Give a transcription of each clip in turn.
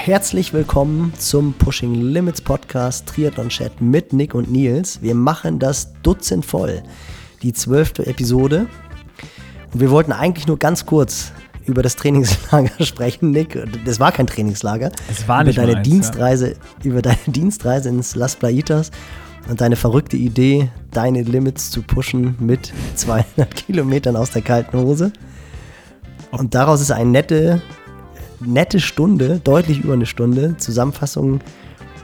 Herzlich willkommen zum Pushing Limits Podcast Triathlon Chat mit Nick und Nils. Wir machen das Dutzend voll, die zwölfte Episode. Und wir wollten eigentlich nur ganz kurz über das Trainingslager sprechen, Nick. Das war kein Trainingslager. Es war nicht über deine meins, Dienstreise, über deine Dienstreise ins Las Plaitas und deine verrückte Idee, deine Limits zu pushen mit 200 Kilometern aus der kalten Hose. Und daraus ist eine nette, nette Stunde, deutlich über eine Stunde, Zusammenfassung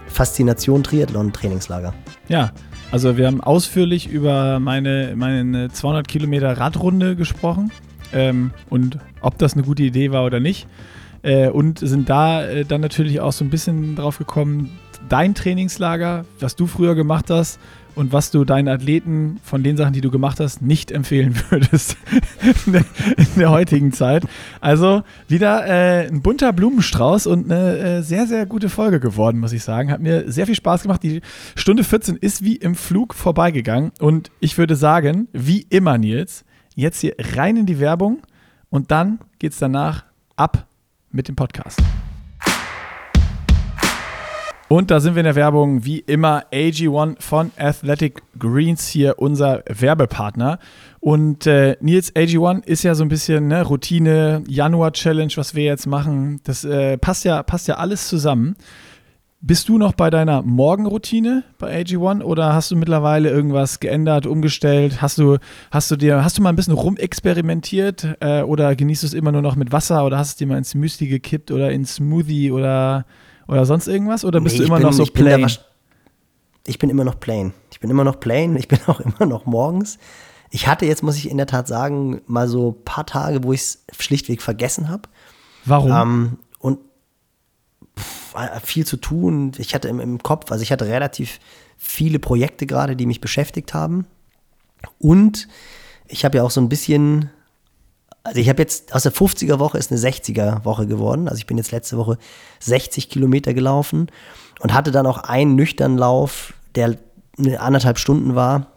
Faszination Triathlon Trainingslager. Ja, also wir haben ausführlich über meine, meine 200 Kilometer Radrunde gesprochen ähm, und ob das eine gute Idee war oder nicht. Äh, und sind da äh, dann natürlich auch so ein bisschen drauf gekommen, dein Trainingslager, was du früher gemacht hast und was du deinen Athleten von den Sachen, die du gemacht hast, nicht empfehlen würdest in, der, in der heutigen Zeit. Also wieder äh, ein bunter Blumenstrauß und eine äh, sehr, sehr gute Folge geworden, muss ich sagen. Hat mir sehr viel Spaß gemacht. Die Stunde 14 ist wie im Flug vorbeigegangen und ich würde sagen, wie immer, Nils, jetzt hier rein in die Werbung und dann geht es danach ab mit dem Podcast. Und da sind wir in der Werbung, wie immer, AG1 von Athletic Greens hier, unser Werbepartner. Und äh, Nils, AG1 ist ja so ein bisschen ne, Routine, Januar-Challenge, was wir jetzt machen. Das äh, passt, ja, passt ja alles zusammen. Bist du noch bei deiner Morgenroutine bei AG1 oder hast du mittlerweile irgendwas geändert, umgestellt? Hast du, hast du dir, hast du mal ein bisschen rumexperimentiert äh, oder genießt du es immer nur noch mit Wasser oder hast du es dir mal ins Müsli gekippt oder ins Smoothie oder oder sonst irgendwas? Oder bist Nee, du immer bin- noch so ich bin plain? Ich bin immer noch plain. Ich bin immer noch plain. Ich bin auch immer noch morgens. Ich hatte jetzt, muss ich in der Tat sagen, mal so ein paar Tage, wo ich es schlichtweg vergessen habe. Warum? Ähm, und pff, äh, viel zu tun. Ich hatte im, im Kopf, also ich hatte relativ viele Projekte gerade, die mich beschäftigt haben. Und ich habe ja auch so ein bisschen, also ich habe jetzt aus der 50er Woche ist eine 60er Woche geworden. Also ich bin jetzt letzte Woche 60 Kilometer gelaufen und hatte dann auch einen nüchternen Lauf, der anderthalb Stunden war.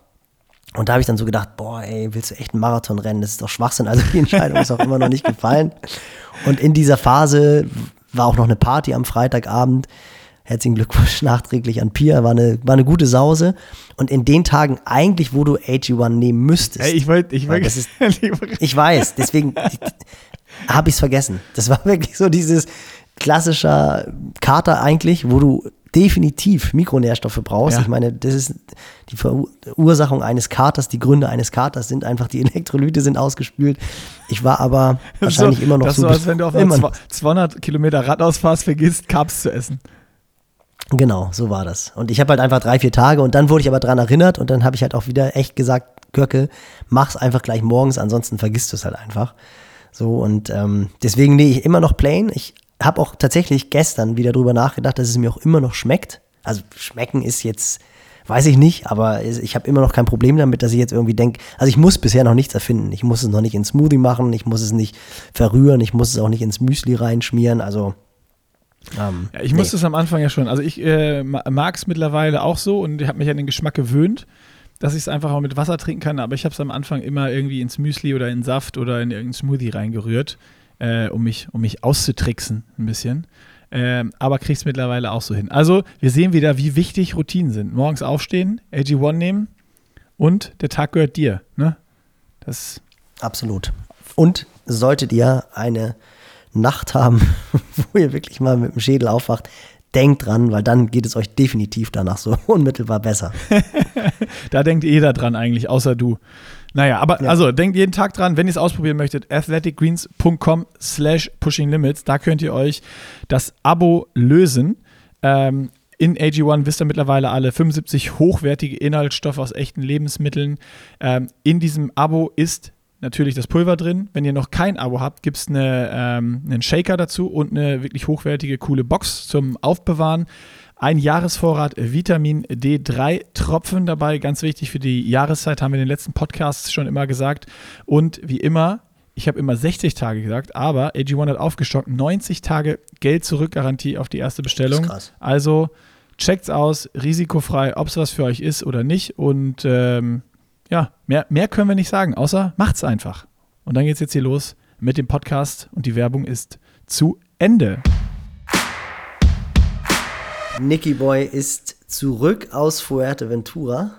Und da habe ich dann so gedacht, boah, ey, willst du echt einen Marathon rennen? Das ist doch Schwachsinn. Also die Entscheidung ist auch immer noch nicht gefallen. Und in dieser Phase war auch noch eine Party am Freitagabend. Herzlichen Glückwunsch nachträglich an Pia. War eine, war eine gute Sause. Und in den Tagen eigentlich, wo du AG1 nehmen müsstest. Ey, ich wollte, ich Weil wollte, das ist- ich weiß, deswegen habe ich es vergessen. Das war wirklich so dieses klassischer Kater eigentlich, wo du definitiv Mikronährstoffe brauchst. Ja. Ich meine, das ist die Verursachung eines Katers, die Gründe eines Katers sind einfach, die Elektrolyte sind ausgespült. Ich war aber wahrscheinlich so, immer noch das so. so, als wenn du auf immer einer noch- 200 Kilometer Radausfahrt vergisst, Carbs zu essen. Genau, so war das. Und ich habe halt einfach drei, vier Tage und dann wurde ich aber dran erinnert und dann habe ich halt auch wieder echt gesagt, Görke, mach's einfach gleich morgens, ansonsten vergisst du es halt einfach. So und ähm, deswegen nee, ich immer noch plain. Ich habe auch tatsächlich gestern wieder drüber nachgedacht, dass es mir auch immer noch schmeckt. Also schmecken ist jetzt, weiß ich nicht, aber ich habe immer noch kein Problem damit, dass ich jetzt irgendwie denke, also ich muss bisher noch nichts erfinden. Ich muss es noch nicht ins Smoothie machen, ich muss es nicht verrühren, ich muss es auch nicht ins Müsli reinschmieren. Also ähm, Ja, ich nee. musste es am Anfang ja schon. Also ich äh, mag es mittlerweile auch so und ich habe mich an den Geschmack gewöhnt, dass ich es einfach auch mit Wasser trinken kann. Aber ich habe es am Anfang immer irgendwie ins Müsli oder in Saft oder in irgendeinen Smoothie reingerührt, äh, um, mich, um mich auszutricksen ein bisschen. Ähm, aber krieg's mittlerweile auch so hin. Also wir sehen wieder, wie wichtig Routinen sind. Morgens aufstehen, AG1 nehmen und der Tag gehört dir. Ne? Das Absolut. Und solltet ihr eine Nacht haben, wo ihr wirklich mal mit dem Schädel aufwacht, denkt dran, weil dann geht es euch definitiv danach so unmittelbar besser. Da denkt jeder dran eigentlich, außer du. Naja, aber Ja. also denkt jeden Tag dran, wenn ihr es ausprobieren möchtet, athleticgreens.com slash pushinglimits, da könnt ihr euch das Abo lösen. Ähm, in AG1 wisst ihr mittlerweile alle 75 hochwertige Inhaltsstoffe aus echten Lebensmitteln. Ähm, in diesem Abo ist natürlich das Pulver drin. Wenn ihr noch kein Abo habt, gibt es eine, ähm, einen Shaker dazu und eine wirklich hochwertige, coole Box zum Aufbewahren. Ein Jahresvorrat Vitamin D3 Tropfen dabei, ganz wichtig für die Jahreszeit, haben wir in den letzten Podcasts schon immer gesagt. Und wie immer, ich habe immer 60 Tage gesagt, aber AG1 hat aufgestockt, 90 Tage Geld zurück Garantie auf die erste Bestellung. Krass. Also checkt's aus, risikofrei, ob es was für euch ist oder nicht. Und ähm, ja, mehr, mehr können wir nicht sagen, außer macht's einfach. Und dann geht's jetzt hier los mit dem Podcast und die Werbung ist zu Ende. Nicky Boy ist zurück aus Fuerteventura.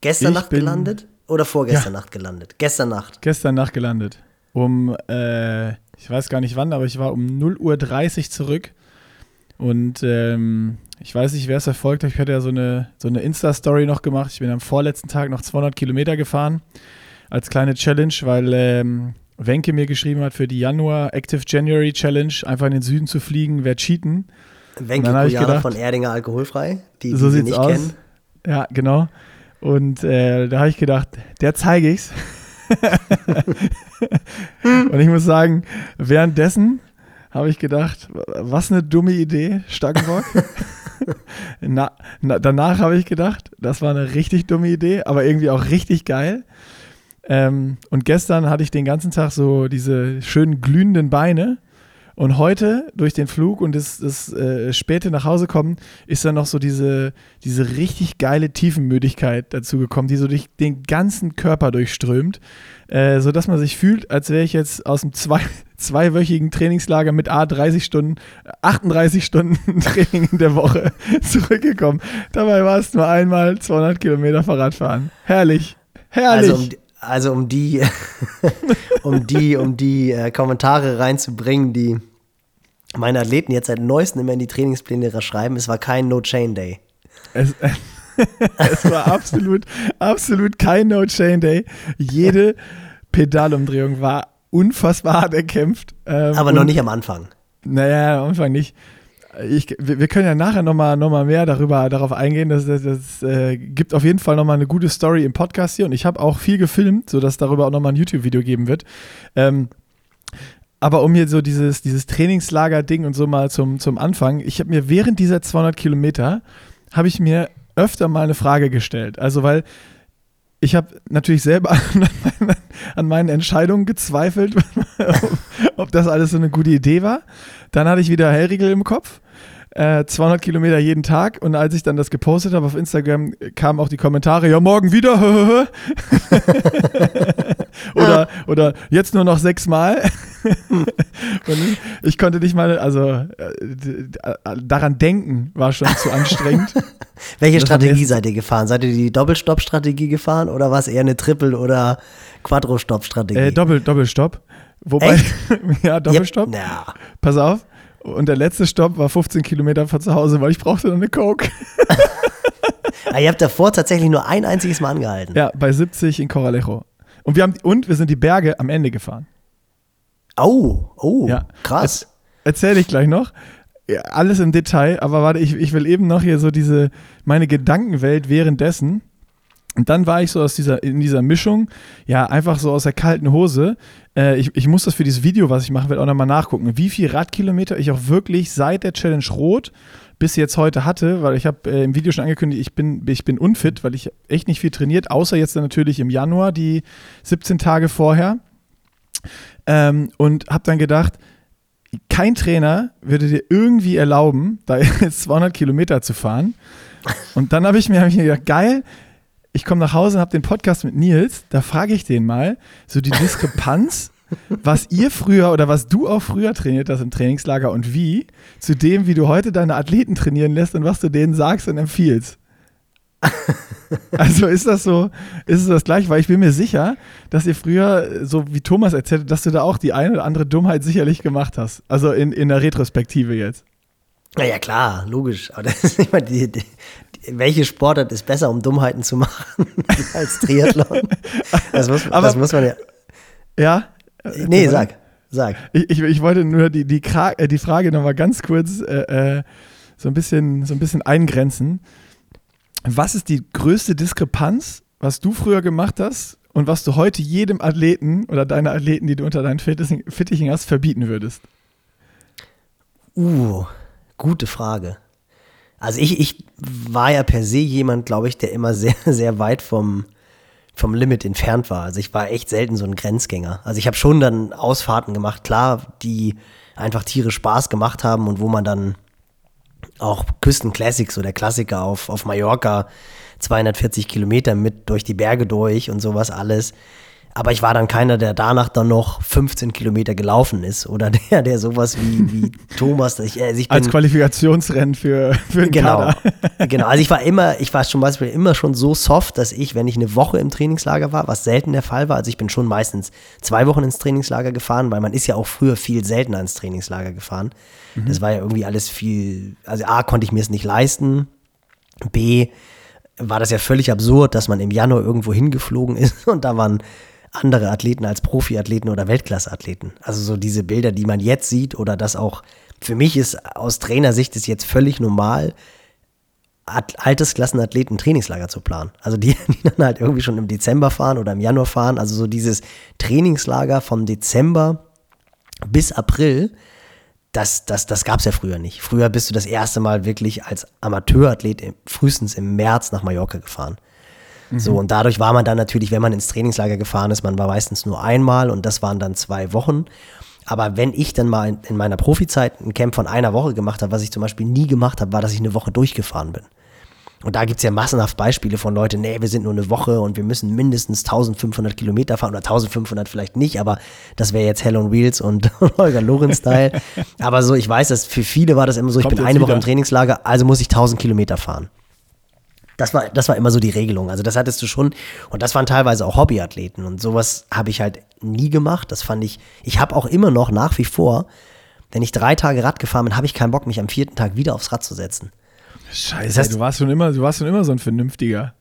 Gestern Ich Nacht bin- gelandet oder vorgestern Ja. Nacht gelandet? Gestern Nacht. Gestern Nacht gelandet. Um, äh, ich weiß gar nicht wann, aber ich war um 0.30 Uhr zurück. Und ähm, ich weiß nicht, wer es verfolgt hat. Ich hatte ja so eine, so eine Insta-Story noch gemacht. Ich bin am vorletzten Tag noch 200 Kilometer gefahren. Als kleine Challenge, weil ähm, Wenke mir geschrieben hat, für die Januar Active January Challenge einfach in den Süden zu fliegen, wäre cheaten. Wenke dann hab ich Kujala gedacht- von Erdinger Alkoholfrei, die, die so sie nicht aus. kennen. Ja, genau. Und äh, da habe ich gedacht, der zeige ich's. Und ich muss sagen, währenddessen habe ich gedacht, was eine dumme Idee, Stangenbock. na, na, danach habe ich gedacht, das war eine richtig dumme Idee, aber irgendwie auch richtig geil. Ähm, und gestern hatte ich den ganzen Tag so diese schönen glühenden Beine. Und heute, durch den Flug und das, das äh, späte nach Hause kommen, ist dann noch so diese, diese richtig geile Tiefenmüdigkeit dazu gekommen, die so durch den ganzen Körper durchströmt, äh, sodass man sich fühlt, als wäre ich jetzt aus einem zwei, zweiwöchigen Trainingslager mit A 30 Stunden, 38 Stunden Training in der Woche zurückgekommen. Dabei war es nur einmal 200 Kilometer Fahrradfahren. Herrlich, herrlich. Also also um die, um die, um die äh, Kommentare reinzubringen, die meine Athleten jetzt seit neuestem immer in die Trainingspläne schreiben, es war kein No-Chain-Day. Es, es war absolut, absolut kein No-Chain-Day. Jede Pedalumdrehung war unfassbar hart erkämpft. Ähm, Aber noch nicht am Anfang. Naja, am Anfang nicht. Ich, wir, können ja nachher nochmal noch mal mehr darüber, darauf eingehen. Das, das, das äh, gibt auf jeden Fall nochmal eine gute Story im Podcast hier. Und ich habe auch viel gefilmt, sodass darüber auch nochmal ein YouTube-Video geben wird. Ähm, aber um hier so dieses, dieses Trainingslager-Ding und so mal zum, zum Anfang, ich habe mir während dieser 200 Kilometer, habe ich mir öfter mal eine Frage gestellt. Also weil ich habe natürlich selber an meinen, an meinen Entscheidungen gezweifelt, ob, ob das alles so eine gute Idee war. Dann hatte ich wieder Hellriegel im Kopf. Äh, 200 Kilometer jeden Tag und als ich dann das gepostet habe auf Instagram, kamen auch die Kommentare, ja morgen wieder, oder, oder jetzt nur noch sechsmal. und ich, konnte nicht mal, also äh, daran denken war schon zu anstrengend. Welche Das Strategie seid ihr gefahren? Seid ihr die Doppelstopp-Strategie gefahren oder war es eher eine Triple- oder Quadro-Stopp-Strategie? Äh, Doppel, Doppelstopp. Wobei, Echt? ja, Doppelstopp. Ja. Pass auf. Und der letzte Stopp war 15 Kilometer von zu Hause, weil ich brauchte noch eine Coke. Ah, ihr habt davor tatsächlich nur ein einziges Mal angehalten. Ja, bei 70 in Coralejo. Und wir haben und wir sind die Berge am Ende gefahren. Oh, oh, Ja. krass. Erzähle ich gleich noch. Ja, alles im Detail, aber warte, ich, ich will eben noch hier so diese, meine Gedankenwelt währenddessen. Und dann war ich so aus dieser, in dieser Mischung, ja, einfach so aus der kalten Hose. Äh, ich, ich muss das für dieses Video, was ich machen will, auch nochmal nachgucken, wie viel Radkilometer ich auch wirklich seit der Challenge Rot bis jetzt heute hatte, weil ich habe äh, im Video schon angekündigt, ich bin, ich bin unfit, weil ich echt nicht viel trainiert, außer jetzt natürlich im Januar, die 17 Tage vorher. Ähm, und habe dann gedacht, kein Trainer würde dir irgendwie erlauben, da jetzt 200 Kilometer zu fahren. Und dann habe ich, hab ich mir gedacht, geil, ich komme nach Hause und habe den Podcast mit Nils, da frage ich den mal, so die Diskrepanz, was ihr früher oder was du auch früher trainiert hast im Trainingslager und wie, zu dem, wie du heute deine Athleten trainieren lässt und was du denen sagst und empfiehlst. Also ist das so, ist es das gleich? Weil ich bin mir sicher, dass ihr früher, so wie Thomas erzählt, dass du da auch die eine oder andere Dummheit sicherlich gemacht hast. Also in, in der Retrospektive jetzt. Naja, klar, logisch. Aber das ist immer die, die, welche Sportart ist besser, um Dummheiten zu machen als Triathlon? Das muss, Aber- das muss man ja. Ja? Nee, sag. Sag. Ich, ich, ich wollte nur die, die, Kra äh, die Frage nochmal ganz kurz äh, äh, so, ein bisschen, so ein bisschen eingrenzen. Was ist die größte Diskrepanz, was du früher gemacht hast und was du heute jedem Athleten oder deiner Athleten, die du unter deinen Fittichen hast, verbieten würdest? Uh, gute Frage. Also ich, ich war ja per se jemand, glaube ich, der immer sehr, sehr weit vom, vom Limit entfernt war. Also ich war echt selten so ein Grenzgänger. Also ich habe schon dann Ausfahrten gemacht, klar, die einfach Tiere Spaß gemacht haben und wo man dann auch Küstenclassics, so der Klassiker auf, auf Mallorca, 240 Kilometer mit durch die Berge durch und sowas alles. Aber ich war dann keiner, der danach dann noch 15 Kilometer gelaufen ist oder der, der sowas wie, wie Thomas. Ich, also ich bin, Als Qualifikationsrennen für, für den genau, Kader. genau. Also ich war immer, ich war zum Beispiel immer schon so soft, dass ich, wenn ich eine Woche im Trainingslager war, was selten der Fall war, also ich bin schon meistens zwei Wochen ins Trainingslager gefahren, weil man ist ja auch früher viel seltener ins Trainingslager gefahren. Mhm. Das war ja irgendwie alles viel, also A, konnte ich mir es nicht leisten, B, war das ja völlig absurd, dass man im Januar irgendwo hingeflogen ist und da waren andere Athleten als Profiathleten oder Weltklasseathleten. Also so diese Bilder, die man jetzt sieht oder das auch, für mich ist aus Trainersicht ist jetzt völlig normal, Altersklassenathleten Trainingslager zu planen. Also die, die dann halt irgendwie schon im Dezember fahren oder im Januar fahren. Also so dieses Trainingslager vom Dezember bis April, das, das, das gab es ja früher nicht. Früher bist du das erste Mal wirklich als Amateurathlet frühestens im März nach Mallorca gefahren. Mhm. So, und dadurch war man dann natürlich, wenn man ins Trainingslager gefahren ist, man war meistens nur einmal und das waren dann zwei Wochen. Aber wenn ich dann mal in, in meiner Profizeit ein Camp von einer Woche gemacht habe, was ich zum Beispiel nie gemacht habe, war, dass ich eine Woche durchgefahren bin. Und da gibt es ja massenhaft Beispiele von Leuten, nee, wir sind nur eine Woche und wir müssen mindestens 1500 Kilometer fahren oder 1500 vielleicht nicht, aber das wäre jetzt Hell on Wheels und Holger Lorenz-Style. aber so, ich weiß, dass für viele war das immer so, ich Kommt bin eine Woche im Trainingslager, also muss ich 1000 Kilometer fahren. Das war, das war immer so die Regelung. Also das hattest du schon. Und das waren teilweise auch Hobbyathleten. Und sowas habe ich halt nie gemacht. Das fand ich, ich habe auch immer noch nach wie vor, wenn ich drei Tage Rad gefahren bin, habe ich keinen Bock, mich am vierten Tag wieder aufs Rad zu setzen. Scheiße, das heißt, du, warst schon immer, du warst schon immer so ein Vernünftiger.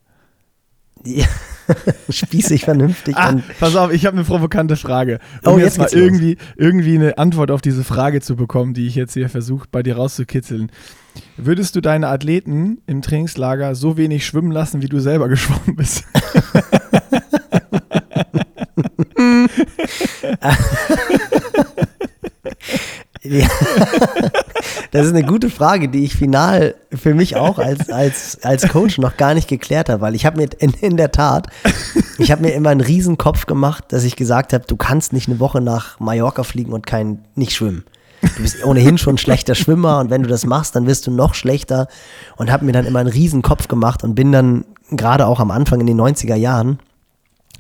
Ja, spießig vernünftig. ah, pass auf, ich habe eine provokante Frage. Um oh, jetzt, jetzt mal irgendwie, irgendwie eine Antwort auf diese Frage zu bekommen, die ich jetzt hier versuche, bei dir rauszukitzeln. Würdest du deine Athleten im Trainingslager so wenig schwimmen lassen, wie du selber geschwommen bist? ja. Das ist eine gute Frage, die ich final für mich auch als, als, als Coach noch gar nicht geklärt habe, weil ich habe mir in, in der Tat, ich habe mir immer einen riesen Kopf gemacht, dass ich gesagt habe, du kannst nicht eine Woche nach Mallorca fliegen und kein, nicht schwimmen. Du bist ohnehin schon ein schlechter Schwimmer und wenn du das machst, dann wirst du noch schlechter und habe mir dann immer einen riesen Kopf gemacht und bin dann gerade auch am Anfang in den 90er Jahren,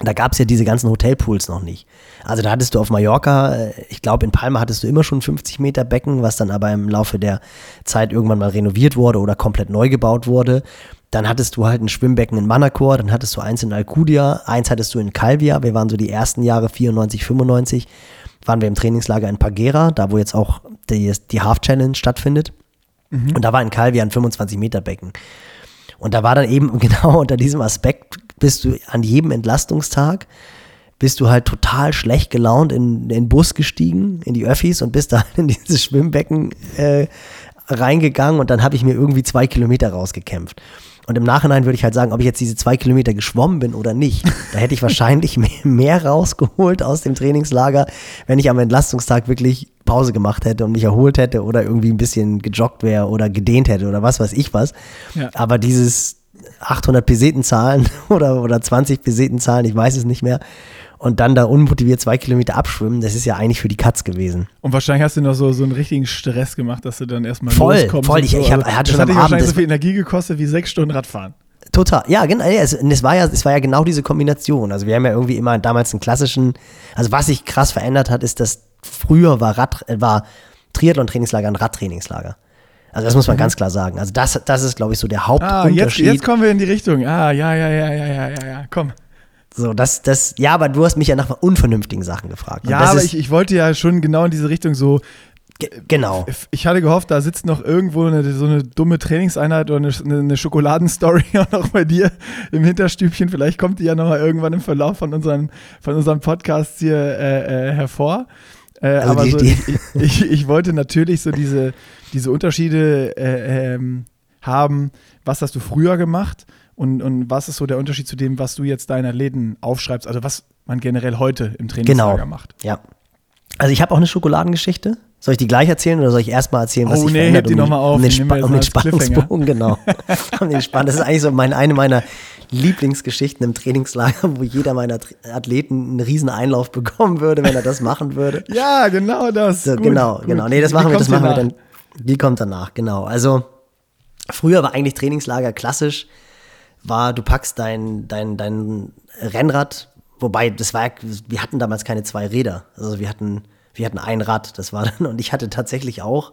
da gab es ja diese ganzen Hotelpools noch nicht. Also da hattest du auf Mallorca, äh, ich glaube in Palma hattest du immer schon 50 Meter Becken, was dann aber im Laufe der Zeit irgendwann mal renoviert wurde oder komplett neu gebaut wurde. Dann hattest du halt ein Schwimmbecken in Manacor, dann hattest du eins in Alcudia, eins hattest du in Calvia. Wir waren so die ersten Jahre 94, 95 waren wir im Trainingslager in Pagera, da wo jetzt auch die, die Half Challenge stattfindet. Mhm. Und da war in Calvi ein 25 Meter Becken. Und da war dann eben genau unter diesem Aspekt, bist du an jedem Entlastungstag, bist du halt total schlecht gelaunt in, in den Bus gestiegen, in die Öffis und bist da in dieses Schwimmbecken äh, reingegangen und dann habe ich mir irgendwie zwei Kilometer rausgekämpft. Und im Nachhinein würde ich halt sagen, ob ich jetzt diese zwei Kilometer geschwommen bin oder nicht. Da hätte ich wahrscheinlich mehr rausgeholt aus dem Trainingslager, wenn ich am Entlastungstag wirklich Pause gemacht hätte und mich erholt hätte oder irgendwie ein bisschen gejoggt wäre oder gedehnt hätte oder was weiß ich was. Ja. Aber dieses 800 Peseten zahlen oder, oder 20 Peseten zahlen, ich weiß es nicht mehr, und dann da unmotiviert zwei Kilometer abschwimmen, das ist ja eigentlich für die Katz gewesen. Und wahrscheinlich hast du noch so, so einen richtigen Stress gemacht, dass du dann erstmal voll, loskommst. Voll, ich, so. ich hab, hatte das schon hat am Abend so viel Energie gekostet wie sechs Stunden Radfahren. Total, ja, genau. Es, es, war ja, es war ja genau diese Kombination. Also wir haben ja irgendwie immer damals einen klassischen, also was sich krass verändert hat, ist, dass früher war Rad, war Triathlon-Trainingslager ein Radtrainingslager. Also das muss man mhm. ganz klar sagen. Also das, das ist, glaube ich, so der Hauptunterschied. Ah, jetzt, jetzt kommen wir in die Richtung. Ah, ja, ja, ja, ja, ja, ja, ja, komm. So, das, das, ja, aber du hast mich ja nach unvernünftigen Sachen gefragt. ja, aber ich, ich wollte ja schon genau in diese Richtung so. Genau. Ich hatte gehofft, da sitzt noch irgendwo eine, so eine dumme Trainingseinheit oder eine, eine Schokoladenstory auch noch bei dir im Hinterstübchen. Vielleicht kommt die ja noch mal irgendwann im Verlauf von unseren, von unserem Podcast hier äh, äh, hervor. Äh, also aber die, so, die. Ich, ich, ich, wollte natürlich so diese, diese Unterschiede äh, ähm, haben. Was hast du früher gemacht? Und, und was ist so der Unterschied zu dem, was du jetzt deiner Läden aufschreibst? Also was man generell heute im Trainingslager genau. macht. Ja. Also ich habe auch eine Schokoladengeschichte. Soll ich die gleich erzählen oder soll ich erstmal erzählen, was oh, sich nee, verändert? die um, nochmal auf. Um den, Spa um den Spannungsbogen, genau. um den Spann das ist eigentlich so mein, eine meiner Lieblingsgeschichten im Trainingslager, wo jeder meiner Athleten einen riesen Einlauf bekommen würde, wenn er das machen würde. Ja, genau das. So, gut, genau, gut. genau. Nee, das machen wir, das machen wir dann. Die kommt danach, genau. Also früher war eigentlich Trainingslager klassisch war, du packst dein, dein, dein Rennrad wobei, das war, wir hatten damals keine zwei Räder. Also wir hatten, wir hatten ein Rad, das war dann, und ich hatte tatsächlich auch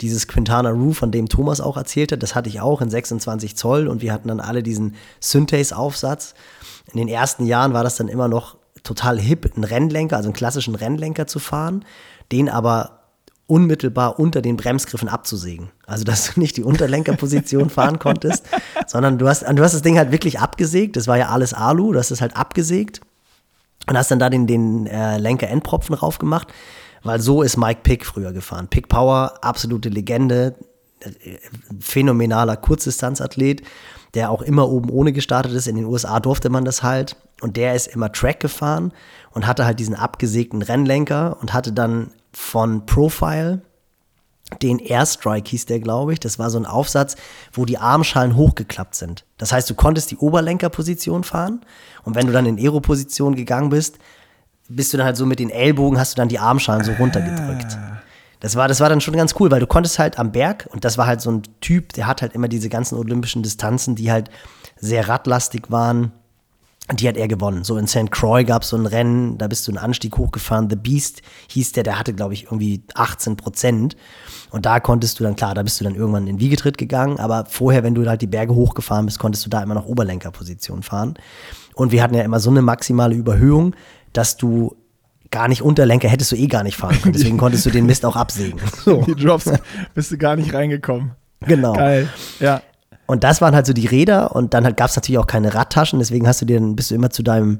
dieses Quintana Roo, von dem Thomas auch erzählte, das hatte ich auch in 26 Zoll und wir hatten dann alle diesen Synthes-Aufsatz. In den ersten Jahren war das dann immer noch total hip, einen Rennlenker, also einen klassischen Rennlenker zu fahren, den aber unmittelbar unter den Bremsgriffen abzusägen. Also, dass du nicht die Unterlenkerposition fahren konntest, sondern du hast, du hast das Ding halt wirklich abgesägt. Das war ja alles Alu, du hast es halt abgesägt und hast dann da den, den äh, Lenker-Endpropfen drauf gemacht, weil so ist Mike Pick früher gefahren. Pick Power, absolute Legende, äh, phänomenaler Kurzdistanzathlet, der auch immer oben ohne gestartet ist. In den USA durfte man das halt. Und der ist immer Track gefahren und hatte halt diesen abgesägten Rennlenker und hatte dann von Profile den Airstrike hieß der, glaube ich. Das war so ein Aufsatz, wo die Armschalen hochgeklappt sind. Das heißt, du konntest die Oberlenkerposition fahren und wenn du dann in Aero-Position gegangen bist, bist du dann halt so mit den Ellbogen, hast du dann die Armschalen so runtergedrückt. Ah. Das war, das war dann schon ganz cool, weil du konntest halt am Berg, und das war halt so ein Typ, der hat halt immer diese ganzen olympischen Distanzen, die halt sehr radlastig waren, die hat er gewonnen. So in St. Croix gab es so ein Rennen, da bist du einen Anstieg hochgefahren. The Beast hieß der, der hatte, glaube ich, irgendwie 18 Prozent. Und da konntest du dann, klar, da bist du dann irgendwann in Wiegetritt gegangen, aber vorher, wenn du halt die Berge hochgefahren bist, konntest du da immer noch Oberlenkerposition fahren. Und wir hatten ja immer so eine maximale Überhöhung, dass du gar nicht Unterlenker hättest du eh gar nicht fahren können. Deswegen konntest du den Mist auch absägen. So. Die Drops bist du gar nicht reingekommen. Genau. Geil. Ja. Und das waren halt so die Räder und dann halt gab es natürlich auch keine Radtaschen, deswegen hast du dir bist du immer zu deinem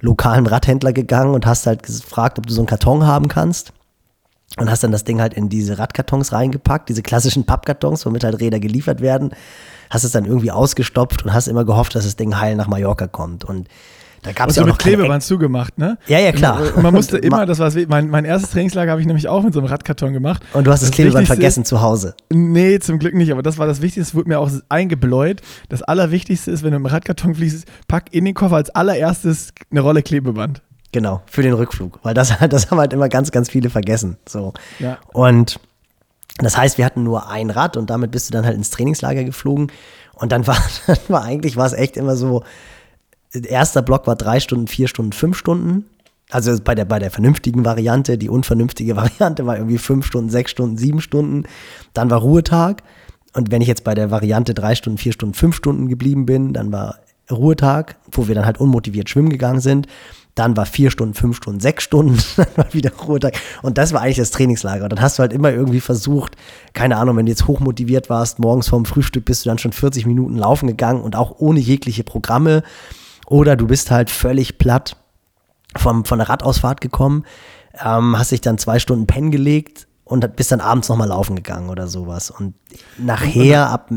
lokalen Radhändler gegangen und hast halt gefragt, ob du so einen Karton haben kannst. Und hast dann das Ding halt in diese Radkartons reingepackt, diese klassischen Pappkartons, womit halt Räder geliefert werden. Hast es dann irgendwie ausgestopft und hast immer gehofft, dass das Ding heil nach Mallorca kommt. Und da gab es ja auch mit noch Klebeband zugemacht, ne? Ja, ja, klar. Und man musste immer, das war mein, mein erstes Trainingslager habe ich nämlich auch mit so einem Radkarton gemacht. Und du hast das, das Klebeband vergessen zu Hause. Nee, zum Glück nicht, aber das war das Wichtigste, es wurde mir auch eingebläut. Das Allerwichtigste ist, wenn du im Radkarton fließt, pack in den Koffer als allererstes eine Rolle Klebeband. Genau, für den Rückflug, weil das, das haben halt immer ganz, ganz viele vergessen. So. Ja. Und das heißt, wir hatten nur ein Rad und damit bist du dann halt ins Trainingslager geflogen. Und dann war, dann war eigentlich war es echt immer so, erster Block war drei Stunden, vier Stunden, fünf Stunden. Also bei der, bei der vernünftigen Variante, die unvernünftige Variante war irgendwie fünf Stunden, sechs Stunden, sieben Stunden. Dann war Ruhetag. Und wenn ich jetzt bei der Variante drei Stunden, vier Stunden, fünf Stunden geblieben bin, dann war Ruhetag, wo wir dann halt unmotiviert schwimmen gegangen sind. Dann war vier Stunden, fünf Stunden, sechs Stunden, dann war wieder Ruhetag. Und das war eigentlich das Trainingslager. Und dann hast du halt immer irgendwie versucht, keine Ahnung, wenn du jetzt hochmotiviert warst, morgens vorm Frühstück bist du dann schon 40 Minuten laufen gegangen und auch ohne jegliche Programme. Oder du bist halt völlig platt vom, von der Radausfahrt gekommen, ähm, hast dich dann zwei Stunden pennen gelegt und bist dann abends nochmal laufen gegangen oder sowas. Und nachher ab.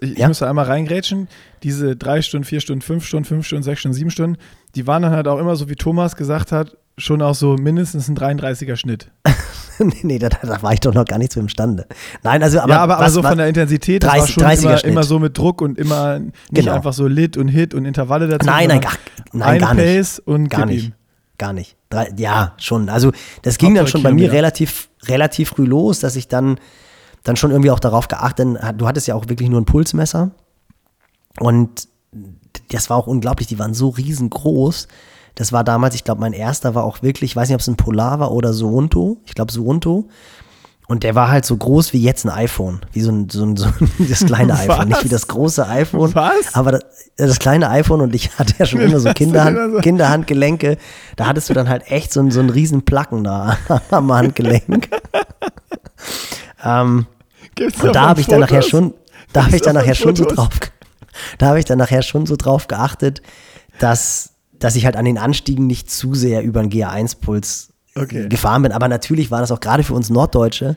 Ich, ja? muss da einmal reingrätschen. Diese drei Stunden, vier Stunden, fünf Stunden, fünf Stunden, sechs Stunden, sieben Stunden, die waren dann halt auch immer so, wie Thomas gesagt hat, schon auch so mindestens ein 33er Schnitt. nee, nee da, da, war ich doch noch gar nicht so imstande. Nein, also aber. Ja, aber was, also von der Intensität, 30, das war schon 30er immer, immer, so mit Druck und immer nicht genau. einfach so Lit und Hit und Intervalle dazu. Nein, nein, gar, nein, gar nicht. Pace und gar nicht. Gar nicht. Drei, ja, schon. Also das ging dann schon bei mir relativ, relativ früh los, dass ich dann, dann schon irgendwie auch darauf geachtet, du hattest ja auch wirklich nur ein Pulsmesser. Und das war auch unglaublich, die waren so riesengroß das war damals, ich glaube, mein erster war auch wirklich, ich weiß nicht, ob es ein Polar war oder Suunto. Ich glaube Suunto. Und der war halt so groß wie jetzt ein iPhone. Wie so ein, so ein, so ein das kleine iPhone. Nicht wie das große iPhone. Was? Aber das, das kleine iPhone und ich hatte ja schon immer so Kinderhand, Kinderhandgelenke. Da hattest du dann halt echt so, ein, so einen riesen Placken da am Handgelenk. ähm, und da habe ich dann nachher schon, da habe ich dann nachher schon so drauf, da habe ich dann nachher schon so drauf geachtet, dass dass ich halt an den Anstiegen nicht zu sehr über den GA1-Puls okay. gefahren bin. Aber natürlich war das auch gerade für uns Norddeutsche,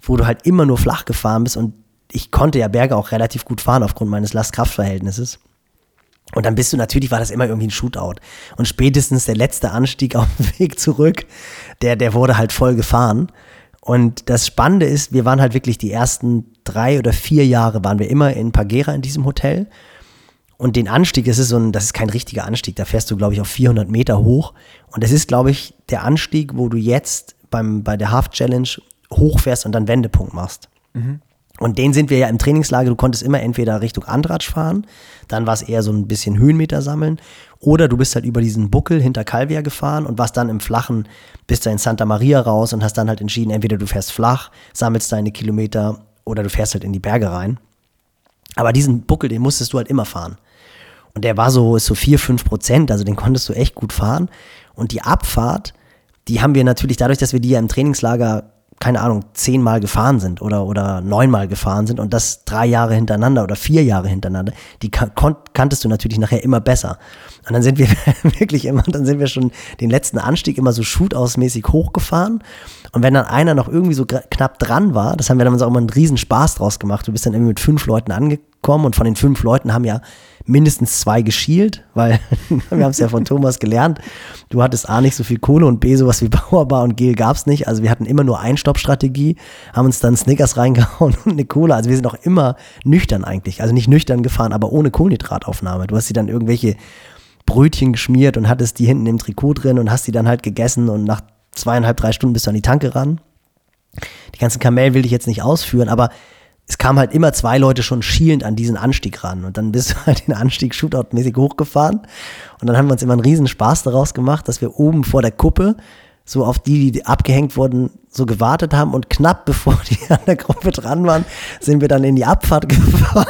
wo du halt immer nur flach gefahren bist und ich konnte ja Berge auch relativ gut fahren aufgrund meines Last-Kraft-Verhältnisses. Und dann bist du natürlich, war das immer irgendwie ein Shootout. Und spätestens der letzte Anstieg auf dem Weg zurück, der, der wurde halt voll gefahren. Und das Spannende ist, wir waren halt wirklich die ersten drei oder vier Jahre waren wir immer in Pagera in diesem Hotel. Und den Anstieg, das ist so ein, das ist kein richtiger Anstieg, da fährst du, glaube ich, auf 400 Meter hoch. Und das ist, glaube ich, der Anstieg, wo du jetzt beim, bei der Half Challenge hochfährst und dann Wendepunkt machst. Mhm. Und den sind wir ja im Trainingslager, du konntest immer entweder Richtung Andratsch fahren, dann war es eher so ein bisschen Höhenmeter sammeln, oder du bist halt über diesen Buckel hinter Calvia gefahren und warst dann im Flachen, bist da in Santa Maria raus und hast dann halt entschieden, entweder du fährst flach, sammelst deine Kilometer oder du fährst halt in die Berge rein. Aber diesen Buckel, den musstest du halt immer fahren. Und der war so, ist so 4, 5 Prozent, also den konntest du echt gut fahren. Und die Abfahrt, die haben wir natürlich dadurch, dass wir die ja im Trainingslager keine Ahnung, zehnmal gefahren sind oder, oder neunmal gefahren sind und das drei Jahre hintereinander oder vier Jahre hintereinander, die kan kanntest du natürlich nachher immer besser. Und dann sind wir wirklich immer, dann sind wir schon den letzten Anstieg immer so Shootout-mäßig hochgefahren. Und wenn dann einer noch irgendwie so knapp dran war, das haben wir dann auch immer einen riesen Spaß draus gemacht. Du bist dann irgendwie mit fünf Leuten angekommen und von den fünf Leuten haben ja mindestens zwei geschielt, weil wir haben es ja von Thomas gelernt. Du hattest A nicht so viel Kohle und B sowas wie Powerbar und Gel gab es nicht. Also wir hatten immer nur Einstoppstrategie, haben uns dann Snickers reingehauen und eine Cola. Also wir sind auch immer nüchtern eigentlich. Also nicht nüchtern gefahren, aber ohne Kohlenhydrataufnahme. Du hast sie dann irgendwelche Brötchen geschmiert und hattest die hinten im Trikot drin und hast die dann halt gegessen und nach zweieinhalb, drei Stunden bist du an die Tanke ran. Die ganzen Kamellen will ich jetzt nicht ausführen, aber es kam halt immer zwei Leute schon schielend an diesen Anstieg ran. Und dann bist du halt den Anstieg shootout-mäßig hochgefahren. Und dann haben wir uns immer einen riesen Spaß daraus gemacht, dass wir oben vor der Kuppe so auf die, die abgehängt wurden, so gewartet haben. Und knapp bevor die an der Gruppe dran waren, sind wir dann in die Abfahrt gefahren.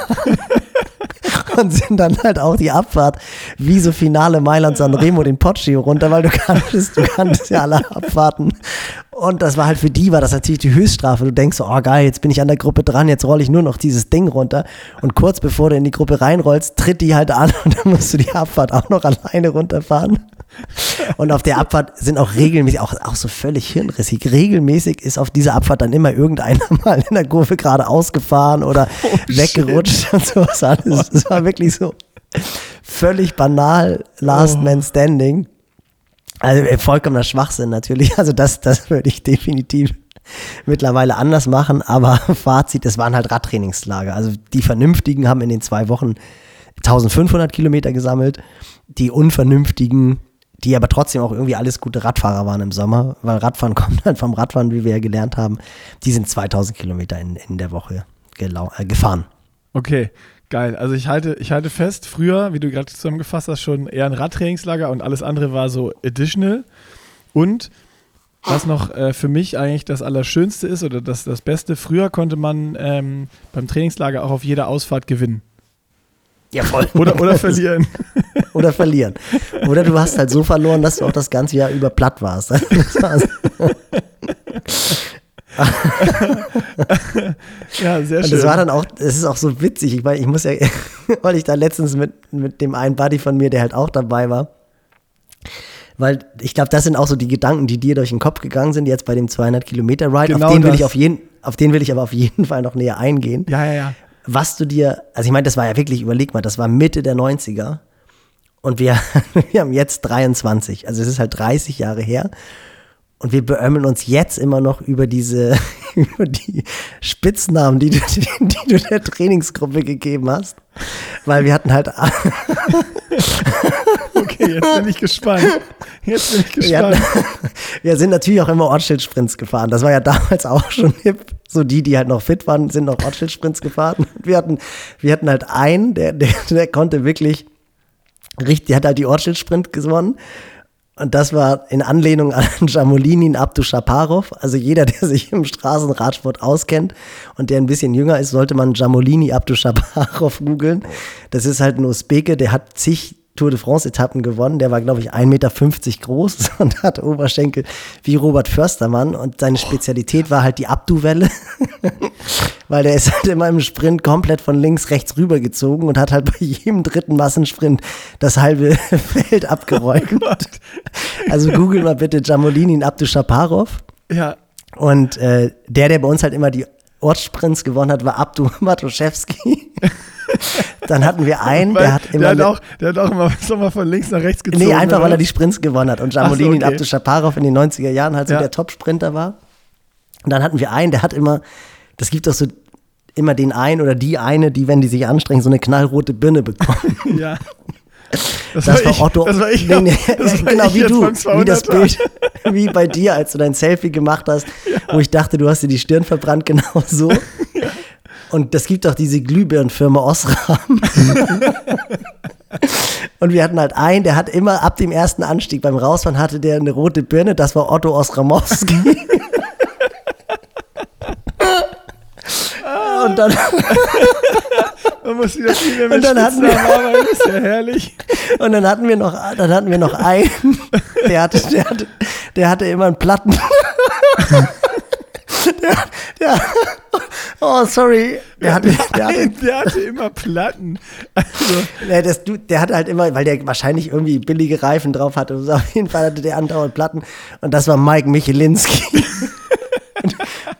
Und sind dann halt auch die Abfahrt wie so Finale Mailand San Remo den Poggio runter, weil du kanntest, du kanntest ja alle Abfahrten. Und das war halt für die, war das natürlich die Höchststrafe. Du denkst so, oh geil, jetzt bin ich an der Gruppe dran, jetzt rolle ich nur noch dieses Ding runter. Und kurz bevor du in die Gruppe reinrollst, tritt die halt an und dann musst du die Abfahrt auch noch alleine runterfahren. Und auf der Abfahrt sind auch regelmäßig, auch, auch so völlig hirnrissig, regelmäßig ist auf dieser Abfahrt dann immer irgendeiner mal in der Kurve gerade ausgefahren oder oh, weggerutscht shit. und sowas alles. Es war wirklich so völlig banal, Last oh. Man Standing. Also äh, vollkommener Schwachsinn natürlich. Also das, das würde ich definitiv mittlerweile anders machen. Aber Fazit, es waren halt Radtrainingslager. Also die Vernünftigen haben in den zwei Wochen 1500 Kilometer gesammelt. Die Unvernünftigen, die aber trotzdem auch irgendwie alles gute Radfahrer waren im Sommer, weil Radfahren kommt halt vom Radfahren, wie wir ja gelernt haben, die sind 2000 Kilometer in, in der Woche äh, gefahren. Okay, Geil. Also ich halte, ich halte fest, früher, wie du gerade zusammengefasst hast, schon eher ein Radtrainingslager und alles andere war so additional. Und was noch äh, für mich eigentlich das Allerschönste ist oder das, das Beste, früher konnte man ähm, beim Trainingslager auch auf jeder Ausfahrt gewinnen. Ja, voll. Oder, oder verlieren. oder verlieren. Oder du hast halt so verloren, dass du auch das ganze Jahr über platt warst. ja, sehr schön. Und das war dann auch, es ist auch so witzig. Ich meine, ich muss ja, weil ich da letztens mit, mit dem einen Buddy von mir, der halt auch dabei war, weil ich glaube, das sind auch so die Gedanken, die dir durch den Kopf gegangen sind, jetzt bei dem 200 Kilometer Ride. Genau auf den will ich auf jeden, auf den will ich aber auf jeden Fall noch näher eingehen. Ja, ja, ja. Was du dir, also ich meine, das war ja wirklich, überleg mal, das war Mitte der 90er und wir, wir haben jetzt 23, also es ist halt 30 Jahre her. Und wir beömmeln uns jetzt immer noch über diese, über die Spitznamen, die du, die, die du der Trainingsgruppe gegeben hast. Weil wir hatten halt. okay, jetzt bin ich gespannt. Jetzt bin ich gespannt. Wir, hatten, wir sind natürlich auch immer Ortsschildsprints gefahren. Das war ja damals auch schon hip. So die, die halt noch fit waren, sind noch Ortsschildsprints gefahren. Wir hatten, wir hatten halt einen, der, der, der konnte wirklich richtig, der hat halt die Ortsschild-Sprint gewonnen. Und das war in Anlehnung an Jamolini und Abdushaparov. Also jeder, der sich im Straßenradsport auskennt und der ein bisschen jünger ist, sollte man Jamolini Abdushaparov googeln. Das ist halt ein Usbeke, der hat zig Tour de France-Etappen gewonnen. Der war, glaube ich, 1,50 Meter groß und hatte Oberschenkel wie Robert Förstermann. Und seine Spezialität war halt die Abdu-Welle, weil der ist halt immer im Sprint komplett von links, rechts rübergezogen und hat halt bei jedem dritten Massensprint das halbe Feld abgeräumt. Oh also google mal bitte Jamolini und Abdu Shaparov. Ja. Und äh, der, der bei uns halt immer die Ortssprints gewonnen hat, war Abdu Matuszewski. Dann hatten wir einen, der hat immer. Der hat auch, der hat auch immer, immer von links nach rechts gezogen. Nee, einfach weil er die Sprints gewonnen hat. Und Jamolini so, okay. und Abdu Shaparov in den 90er Jahren halt so ja. der Top-Sprinter war. Und dann hatten wir einen, der hat immer, das gibt doch so immer den einen oder die eine, die, wenn die sich anstrengen, so eine knallrote Birne bekommen. Ja. Das, das war, war Otto. Das war ich. Nee, nee, das war genau ich wie du. Wie das Bild, wie bei dir, als du dein Selfie gemacht hast, ja. wo ich dachte, du hast dir die Stirn verbrannt, genau so. Ja. Und das gibt doch diese Glühbirnenfirma Osram. und wir hatten halt einen, der hat immer ab dem ersten Anstieg beim Rausfahren hatte der eine rote Birne, das war Otto Osramowski. und dann Man muss wieder viel mehr Und mit dann hatten wir- arbeiten, ist ja herrlich. Und dann hatten wir noch, dann hatten wir noch einen, der hatte, der hatte, der hatte immer einen Platten. Der, der, oh, sorry. Der hatte, der hatte, der hatte immer Platten. Also, der, das, der hatte halt immer, weil der wahrscheinlich irgendwie billige Reifen drauf hatte. Und so, auf jeden Fall hatte der andauernd Platten. Und das war Mike Michelinski. Und,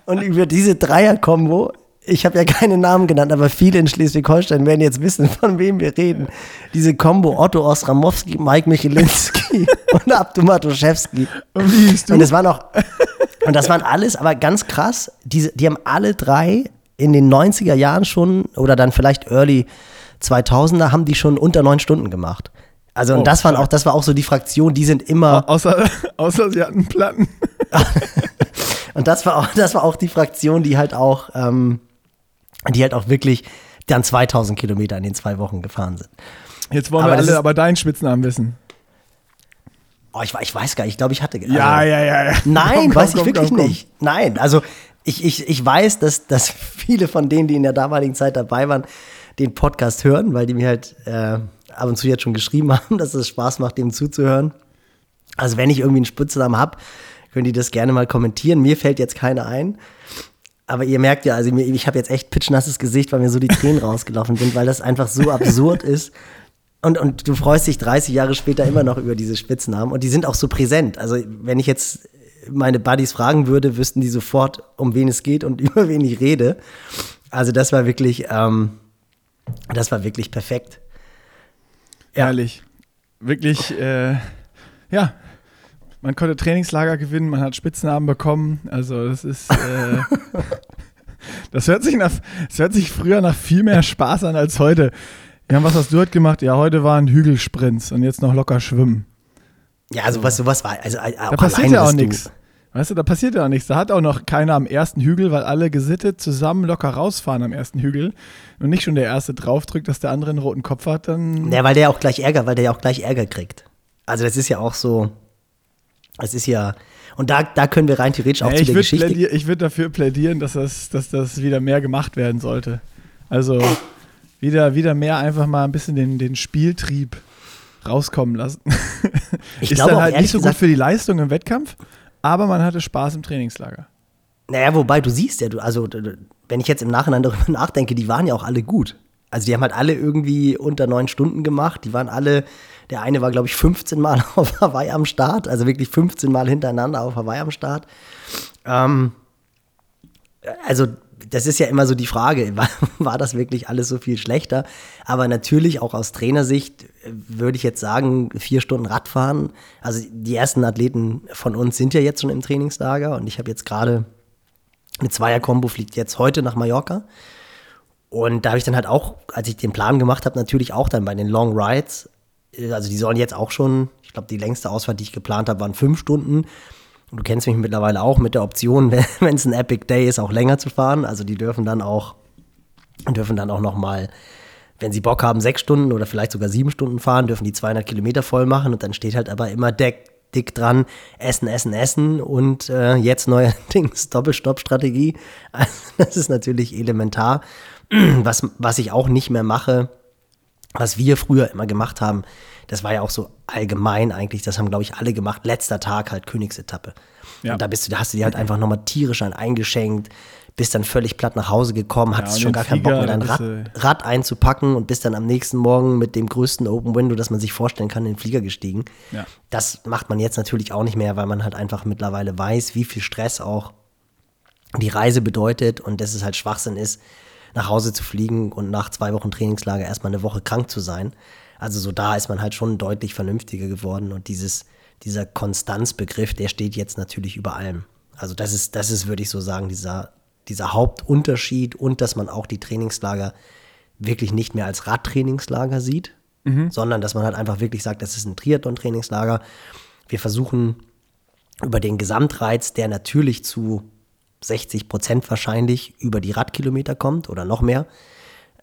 und über diese Dreier-Kombo, ich habe ja keine Namen genannt, aber viele in Schleswig-Holstein werden jetzt wissen, von wem wir reden. Diese Kombo Otto Osramowski, Mike Michelinski und Abdu Matuszewski. und wie hieß du? Und das war noch, und das waren alles, aber ganz krass, diese, die haben alle drei in den 90er Jahren schon, oder dann vielleicht Early 2000er, haben die schon unter neun Stunden gemacht. Also, und Oh, das waren auch, das war auch so die Fraktion, die sind immer, außer, außer sie hatten Platten. und das war auch, das war auch die Fraktion, die halt auch, ähm, die halt auch wirklich dann 2000 Kilometer in den zwei Wochen gefahren sind. Jetzt wollen Aber wir alle ist- aber deinen Spitznamen wissen. Oh, ich, ich weiß gar nicht, ich glaube, ich hatte. also- ja, ja, ja, ja. Nein, Komm, komm, weiß ich komm, wirklich nicht. Nein, also ich, ich, ich weiß, dass, dass viele von denen, die in der damaligen Zeit dabei waren, den Podcast hören, weil die mir halt äh, ab und zu jetzt schon geschrieben haben, dass es Spaß macht, dem zuzuhören. Also wenn ich irgendwie einen Spitznamen habe, können die das gerne mal kommentieren. Mir fällt jetzt keiner ein. Aber ihr merkt ja, also ich habe jetzt echt pitschnasses Gesicht, weil mir so die Tränen rausgelaufen sind, weil das einfach so absurd ist. Und, und du freust dich 30 Jahre später immer noch über diese Spitznamen und die sind auch so präsent. Also wenn ich jetzt meine Buddies fragen würde, wüssten die sofort, um wen es geht und über wen ich rede. Also das war wirklich, ähm, das war wirklich perfekt. Ja. Herrlich. Wirklich, äh, ja. Man konnte Trainingslager gewinnen, man hat Spitznamen bekommen. Also das ist, äh, das hört sich nach, das hört sich früher nach viel mehr Spaß an als heute. Ja, was hast du heute gemacht? Ja, heute waren Hügelsprints und jetzt noch locker schwimmen. Ja, also was sowas war, also äh, Da passiert ja auch nichts. Weißt du, da passiert ja auch nichts. Da hat auch noch keiner am ersten Hügel, weil alle gesittet zusammen locker rausfahren am ersten Hügel und nicht schon der erste draufdrückt, dass der andere einen roten Kopf hat, dann. Ja, weil der auch gleich Ärger, weil der ja auch gleich Ärger kriegt. Also das ist ja auch so, es ist ja, und da, da können wir rein theoretisch auch Ja, zu ich der würde Geschichte. plädier, ich würd dafür plädieren, dass das, dass das wieder mehr gemacht werden sollte. Also wieder, wieder mehr einfach mal ein bisschen den, den Spieltrieb rauskommen lassen. Ich Ist glaube dann auch halt ehrlich nicht so gut gesagt- für die Leistung im Wettkampf, aber man hatte Spaß im Trainingslager. Naja, wobei du siehst ja, du, also wenn ich jetzt im Nachhinein darüber nachdenke, die waren ja auch alle gut. Also die haben halt alle irgendwie unter neun Stunden gemacht. Die waren alle, der eine war, glaube ich, 15 Mal auf Hawaii am Start, also wirklich 15 Mal hintereinander auf Hawaii am Start. Ähm, also das ist ja immer so die Frage, war, war das wirklich alles so viel schlechter? Aber natürlich auch aus Trainersicht äh, würde ich jetzt sagen, vier Stunden Radfahren. Also die ersten Athleten von uns sind ja jetzt schon im Trainingslager und ich habe jetzt gerade eine Zweier-Kombo fliegt jetzt heute nach Mallorca. Und da habe ich dann halt auch, als ich den Plan gemacht habe, natürlich auch dann bei den Long Rides, also die sollen jetzt auch schon, ich glaube, die längste Ausfahrt, die ich geplant habe, waren fünf Stunden. Und du kennst mich mittlerweile auch mit der Option, wenn es ein Epic Day ist, auch länger zu fahren. Also die dürfen dann auch, dürfen dann auch noch wenn sie Bock haben, sechs Stunden oder vielleicht sogar sieben Stunden fahren, dürfen die 200 Kilometer voll machen. Und dann steht halt aber immer dick, dick dran, essen, essen, essen und äh, jetzt neuerdings Doppelstopp-Strategie. Also das ist natürlich elementar. Was, was ich auch nicht mehr mache, was wir früher immer gemacht haben, das war ja auch so allgemein eigentlich, das haben, glaube ich, alle gemacht. Letzter Tag halt Königsetappe. Ja. Und da bist du, da hast du dir halt einfach nochmal tierisch ein eingeschenkt, bist dann völlig platt nach Hause gekommen, hattest und schon gar keinen Bock mehr, dein Rad, du- Rad einzupacken und bist dann am nächsten Morgen mit dem größten Open Window, das man sich vorstellen kann, in den Flieger gestiegen. Ja. Das macht man jetzt natürlich auch nicht mehr, weil man halt einfach mittlerweile weiß, wie viel Stress auch die Reise bedeutet und dass es halt Schwachsinn ist, nach Hause zu fliegen und nach zwei Wochen Trainingslager erstmal eine Woche krank zu sein. Also so da ist man halt schon deutlich vernünftiger geworden und dieses, dieser Konstanzbegriff, der steht jetzt natürlich über allem. Also das ist, das ist, würde ich so sagen, dieser, dieser Hauptunterschied und dass man auch die Trainingslager wirklich nicht mehr als Radtrainingslager sieht, sondern dass man halt einfach wirklich sagt, das ist ein Triathlon-Trainingslager. Wir versuchen über den Gesamtreiz, der natürlich zu 60 Prozent wahrscheinlich über die Radkilometer kommt oder noch mehr.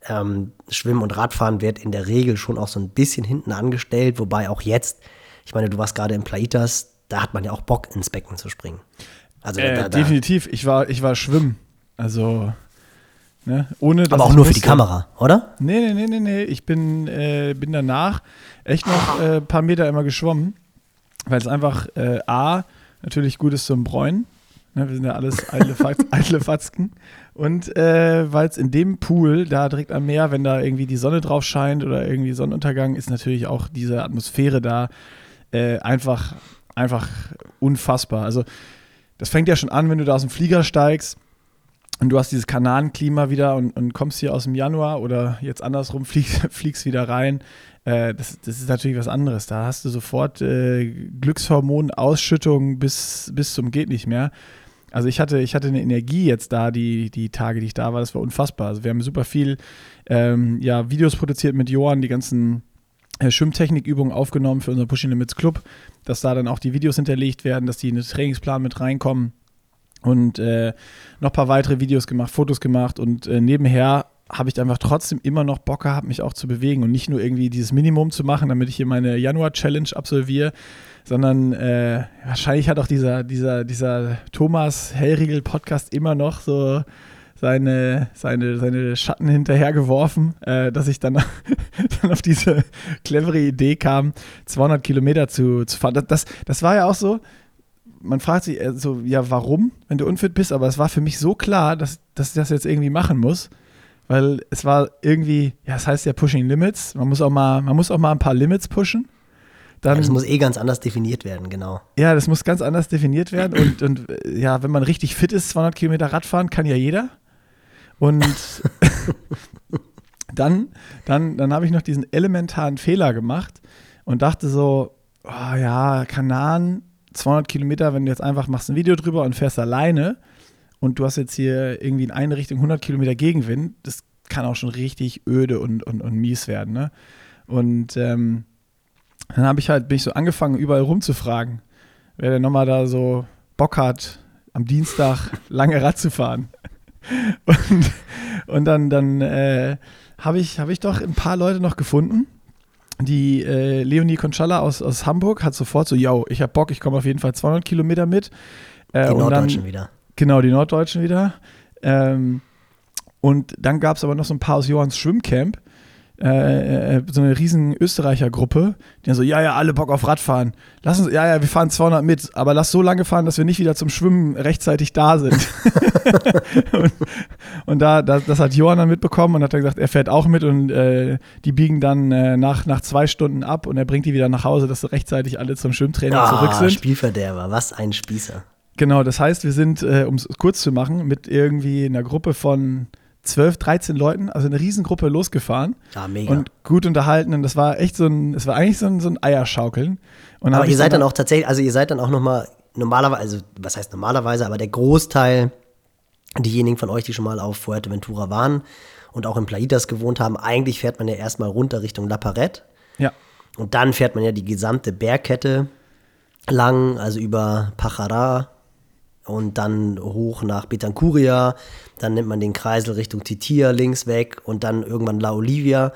Ähm, Schwimmen und Radfahren wird in der Regel schon auch so ein bisschen hinten angestellt, wobei auch jetzt, ich meine, du warst gerade in Plaitas, da hat man ja auch Bock, ins Becken zu springen. Also äh, da, da, definitiv, ich war, ich war schwimmen. Also, ne, ohne Aber auch nur für die Kamera, oder? Nee, nee, nee, nee, nee. Ich bin, äh, bin danach echt noch ein äh, paar Meter immer geschwommen, weil es einfach äh, A, natürlich gut ist zum Bräunen. Ne, wir sind ja alles eitle, eitle Fatzken. Und äh, weil es in dem Pool, da direkt am Meer, wenn da irgendwie die Sonne drauf scheint oder irgendwie Sonnenuntergang, ist natürlich auch diese Atmosphäre da äh, einfach, einfach unfassbar. Also das fängt ja schon an, wenn du da aus dem Flieger steigst und du hast dieses Kanalenklima wieder und, und kommst hier aus dem Januar oder jetzt andersrum fliegst, fliegst wieder rein. Äh, das, das, ist natürlich was anderes. Da hast du sofort äh, Glückshormonausschüttung bis, bis zum geht nicht mehr. Also ich hatte, ich hatte eine Energie jetzt da, die, die Tage, die ich da war, das war unfassbar. Also wir haben super viel ähm, ja, Videos produziert mit Johann, die ganzen äh, Schwimmtechnikübungen aufgenommen für unseren Pushing Limits Club, dass da dann auch die Videos hinterlegt werden, dass die in den Trainingsplan mit reinkommen und äh, noch ein paar weitere Videos gemacht, Fotos gemacht und äh, nebenher habe ich einfach trotzdem immer noch Bock gehabt, mich auch zu bewegen und nicht nur irgendwie dieses Minimum zu machen, damit ich hier meine Januar-Challenge absolviere, sondern äh, wahrscheinlich hat auch dieser, dieser, dieser Thomas Hellriegel-Podcast immer noch so seine, seine, seine Schatten hinterhergeworfen, äh, dass ich dann, dann auf diese clevere Idee kam, 200 Kilometer zu, zu fahren. Das, das, das war ja auch so, man fragt sich äh, so, ja, warum, wenn du unfit bist, aber es war für mich so klar, dass, dass ich das jetzt irgendwie machen muss, weil es war irgendwie, ja, es das heißt ja Pushing Limits, man muss auch mal, man muss auch mal ein paar Limits pushen. Dann, ja, das muss eh ganz anders definiert werden, genau. Ja, das muss ganz anders definiert werden und, und äh, ja, wenn man richtig fit ist, 200 Kilometer Radfahren kann ja jeder. Und dann, dann, dann habe ich noch diesen elementaren Fehler gemacht und dachte so, oh ja, Kanan, 200 Kilometer, wenn du jetzt einfach machst ein Video drüber und fährst alleine und du hast jetzt hier irgendwie in eine Richtung 100 Kilometer Gegenwind, das kann auch schon richtig öde und, und, und mies werden. Ne? Und ähm, dann habe ich halt, bin ich so angefangen, überall rumzufragen, wer denn nochmal da so Bock hat, am Dienstag lange Rad zu fahren. Und, und dann, dann äh, habe ich, hab ich doch ein paar Leute noch gefunden. Die äh, Leonie Conchalla aus, aus Hamburg hat sofort so, yo, ich habe Bock, ich komme auf jeden Fall 200 Kilometer mit. Äh, die Norddeutschen dann, wieder. Genau, die Norddeutschen wieder. Ähm, und dann gab es aber noch so ein paar aus Johanns Schwimmcamp, äh, äh, so eine riesen Österreicher-Gruppe, die dann so, ja, ja, alle Bock auf Radfahren. Lass uns, ja, ja, wir fahren 200 mit, aber lass so lange fahren, dass wir nicht wieder zum Schwimmen rechtzeitig da sind. und, und da, das, das, hat Johann dann mitbekommen und hat dann gesagt, er fährt auch mit und äh, die biegen dann äh, nach, nach zwei Stunden ab und er bringt die wieder nach Hause, dass rechtzeitig alle zum Schwimmtraining oh, zurück sind. Spielverderber, was ein Spießer. Genau, das heißt, wir sind, äh, um es kurz zu machen, mit irgendwie einer Gruppe von 12, 13 Leuten, also eine Riesengruppe losgefahren. Ja, mega. Und gut unterhalten. Und das war echt so ein, es war eigentlich so ein, so ein Eierschaukeln. Und aber ihr seid dann auch tatsächlich, also ihr seid dann auch nochmal normalerweise, also was heißt normalerweise, aber der Großteil, diejenigen von euch, die schon mal auf Fuerteventura waren und auch in Plaitas gewohnt haben, eigentlich fährt man ja erstmal runter Richtung La Parette. Ja. Und dann fährt man ja die gesamte Bergkette lang, also über Pajara, und dann hoch nach Betancuria, dann nimmt man den Kreisel Richtung Titia links weg und dann irgendwann La Olivia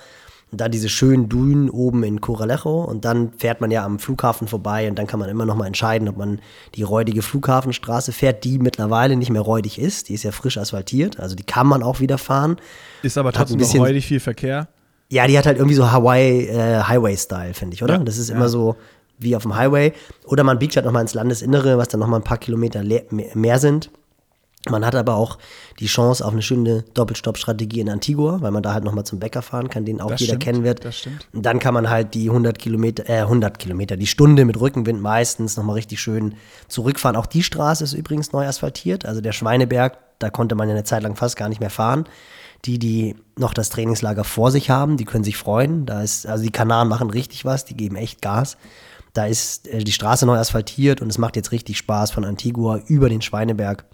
und dann diese schönen Dünen oben in Coralejo und dann fährt man ja am Flughafen vorbei und dann kann man immer noch mal entscheiden, ob man die räudige Flughafenstraße fährt, die mittlerweile nicht mehr räudig ist, die ist ja frisch asphaltiert, also die kann man auch wieder fahren. Ist aber trotzdem noch räudig viel Verkehr. Ja, die hat halt irgendwie so Hawaii äh, Highway-Style, finde ich, oder? Ja, das ist ja. immer so wie auf dem Highway. Oder man biegt halt nochmal ins Landesinnere, was dann nochmal ein paar Kilometer mehr sind. Man hat aber auch die Chance auf eine schöne Doppelstopp-Strategie in Antigua, weil man da halt nochmal zum Bäcker fahren kann, den auch das jeder stimmt, kennen wird. Das stimmt. Und dann kann man halt die 100 Kilometer, äh, 100 Kilometer, die Stunde mit Rückenwind meistens nochmal richtig schön zurückfahren. Auch die Straße ist übrigens neu asphaltiert. Also der Schweineberg, da konnte man ja eine Zeit lang fast gar nicht mehr fahren. Die, die noch das Trainingslager vor sich haben, die können sich freuen. Da ist, also die Kanaren machen richtig was, die geben echt Gas. Da ist äh, die Straße neu asphaltiert und es macht jetzt richtig Spaß, von Antigua über den Schweineberg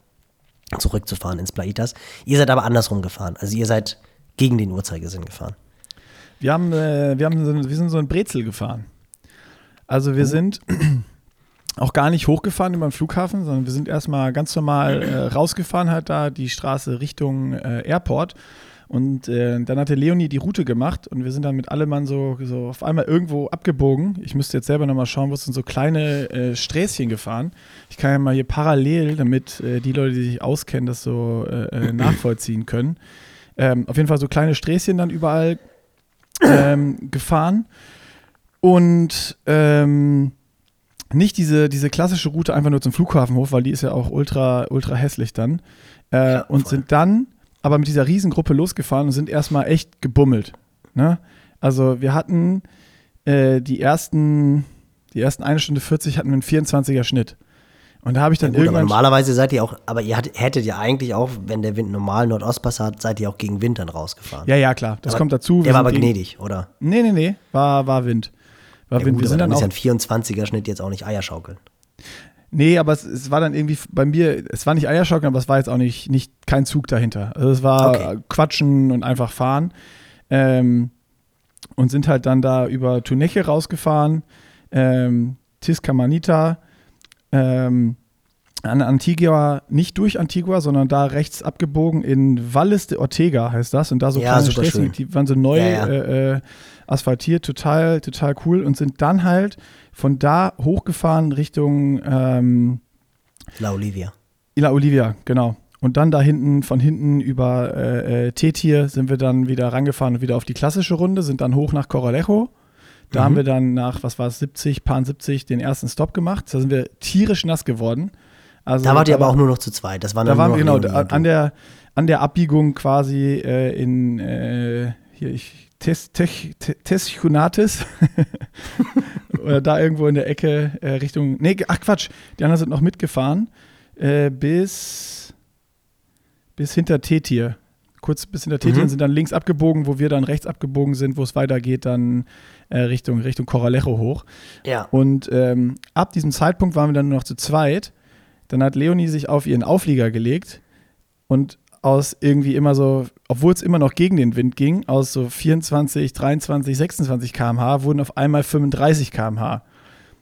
zurückzufahren ins Plaitas. Ihr seid aber andersrum gefahren. Also ihr seid gegen den Uhrzeigersinn gefahren. Wir haben, äh, wir haben wir sind so ein Brezel gefahren. Also wir oh. sind auch gar nicht hochgefahren über den Flughafen, sondern wir sind erstmal ganz normal äh, rausgefahren, halt da die Straße Richtung äh, Airport. Und äh, dann hatte Leonie die Route gemacht und wir sind dann mit allem so, so auf einmal irgendwo abgebogen. Ich müsste jetzt selber nochmal schauen, wo sind so kleine äh, Sträßchen gefahren. Ich kann ja mal hier parallel, damit äh, die Leute, die sich auskennen, das so äh, äh, nachvollziehen können. Ähm, auf jeden Fall so kleine Sträßchen dann überall ähm, gefahren. Und ähm, nicht diese, diese klassische Route einfach nur zum Flughafen hoch, weil die ist ja auch ultra, ultra hässlich dann. Äh, ja, und sind dann aber mit dieser Riesengruppe losgefahren und sind erstmal echt gebummelt. Ne? Also wir hatten äh, die ersten, die ersten eine Stunde 40 hatten wir einen 24er Schnitt. Und da habe ich dann ja, gut, irgendwann. normalerweise seid ihr auch, aber ihr hättet ja eigentlich auch, wenn der Wind normal Nordostpass hat, seid ihr auch gegen Wind dann rausgefahren. Ja, ja, klar. Das aber kommt dazu. der war aber gnädig, oder? Nee, nee, nee. War, war Wind. Ja, Wind. Gut, wir sind dann, dann ist ja ein 24er Schnitt jetzt auch nicht Eierschaukeln. Nee, aber es, es, war dann irgendwie bei mir, es war nicht Eierschaukeln, aber es war jetzt auch nicht, nicht kein Zug dahinter. Also es war okay. Quatschen und einfach fahren. Ähm, und sind halt dann da über Tuneche rausgefahren, ähm, Tiscamanita, ähm, an Antigua, nicht durch Antigua, sondern da rechts abgebogen in Valles de Ortega heißt das. Und da so ja, kleine Straßen, die waren so neu ja, ja. Äh, äh, asphaltiert, total, total cool. Und sind dann halt von da hochgefahren Richtung ähm, La Olivia. La Olivia, genau. Und dann da hinten, von hinten über äh, äh, Tetir sind wir dann wieder rangefahren und wieder auf die klassische Runde, sind dann hoch nach Coralejo. Da mhm. haben wir dann nach, was war es, 70, Pan 70 den ersten Stop gemacht. Da sind wir tierisch nass geworden. Also, da wart ihr aber auch nur noch zu zweit. Das waren da waren wir genau an der, an der Abbiegung quasi äh, in äh, hier ich Teschunatis oder da irgendwo in der Ecke äh, Richtung. Nee, ach Quatsch, die anderen sind noch mitgefahren äh, bis, bis hinter Tetir. Kurz bis hinter Tetir mhm. sind dann links abgebogen, wo wir dann rechts abgebogen sind, wo es weitergeht, dann äh, Richtung, Richtung Coralejo hoch. Ja. Und ähm, ab diesem Zeitpunkt waren wir dann nur noch zu zweit. Dann hat Leonie sich auf ihren Auflieger gelegt und aus irgendwie immer so, obwohl es immer noch gegen den Wind ging, aus so 24, 23, 26 km/h wurden auf einmal 35 km/h.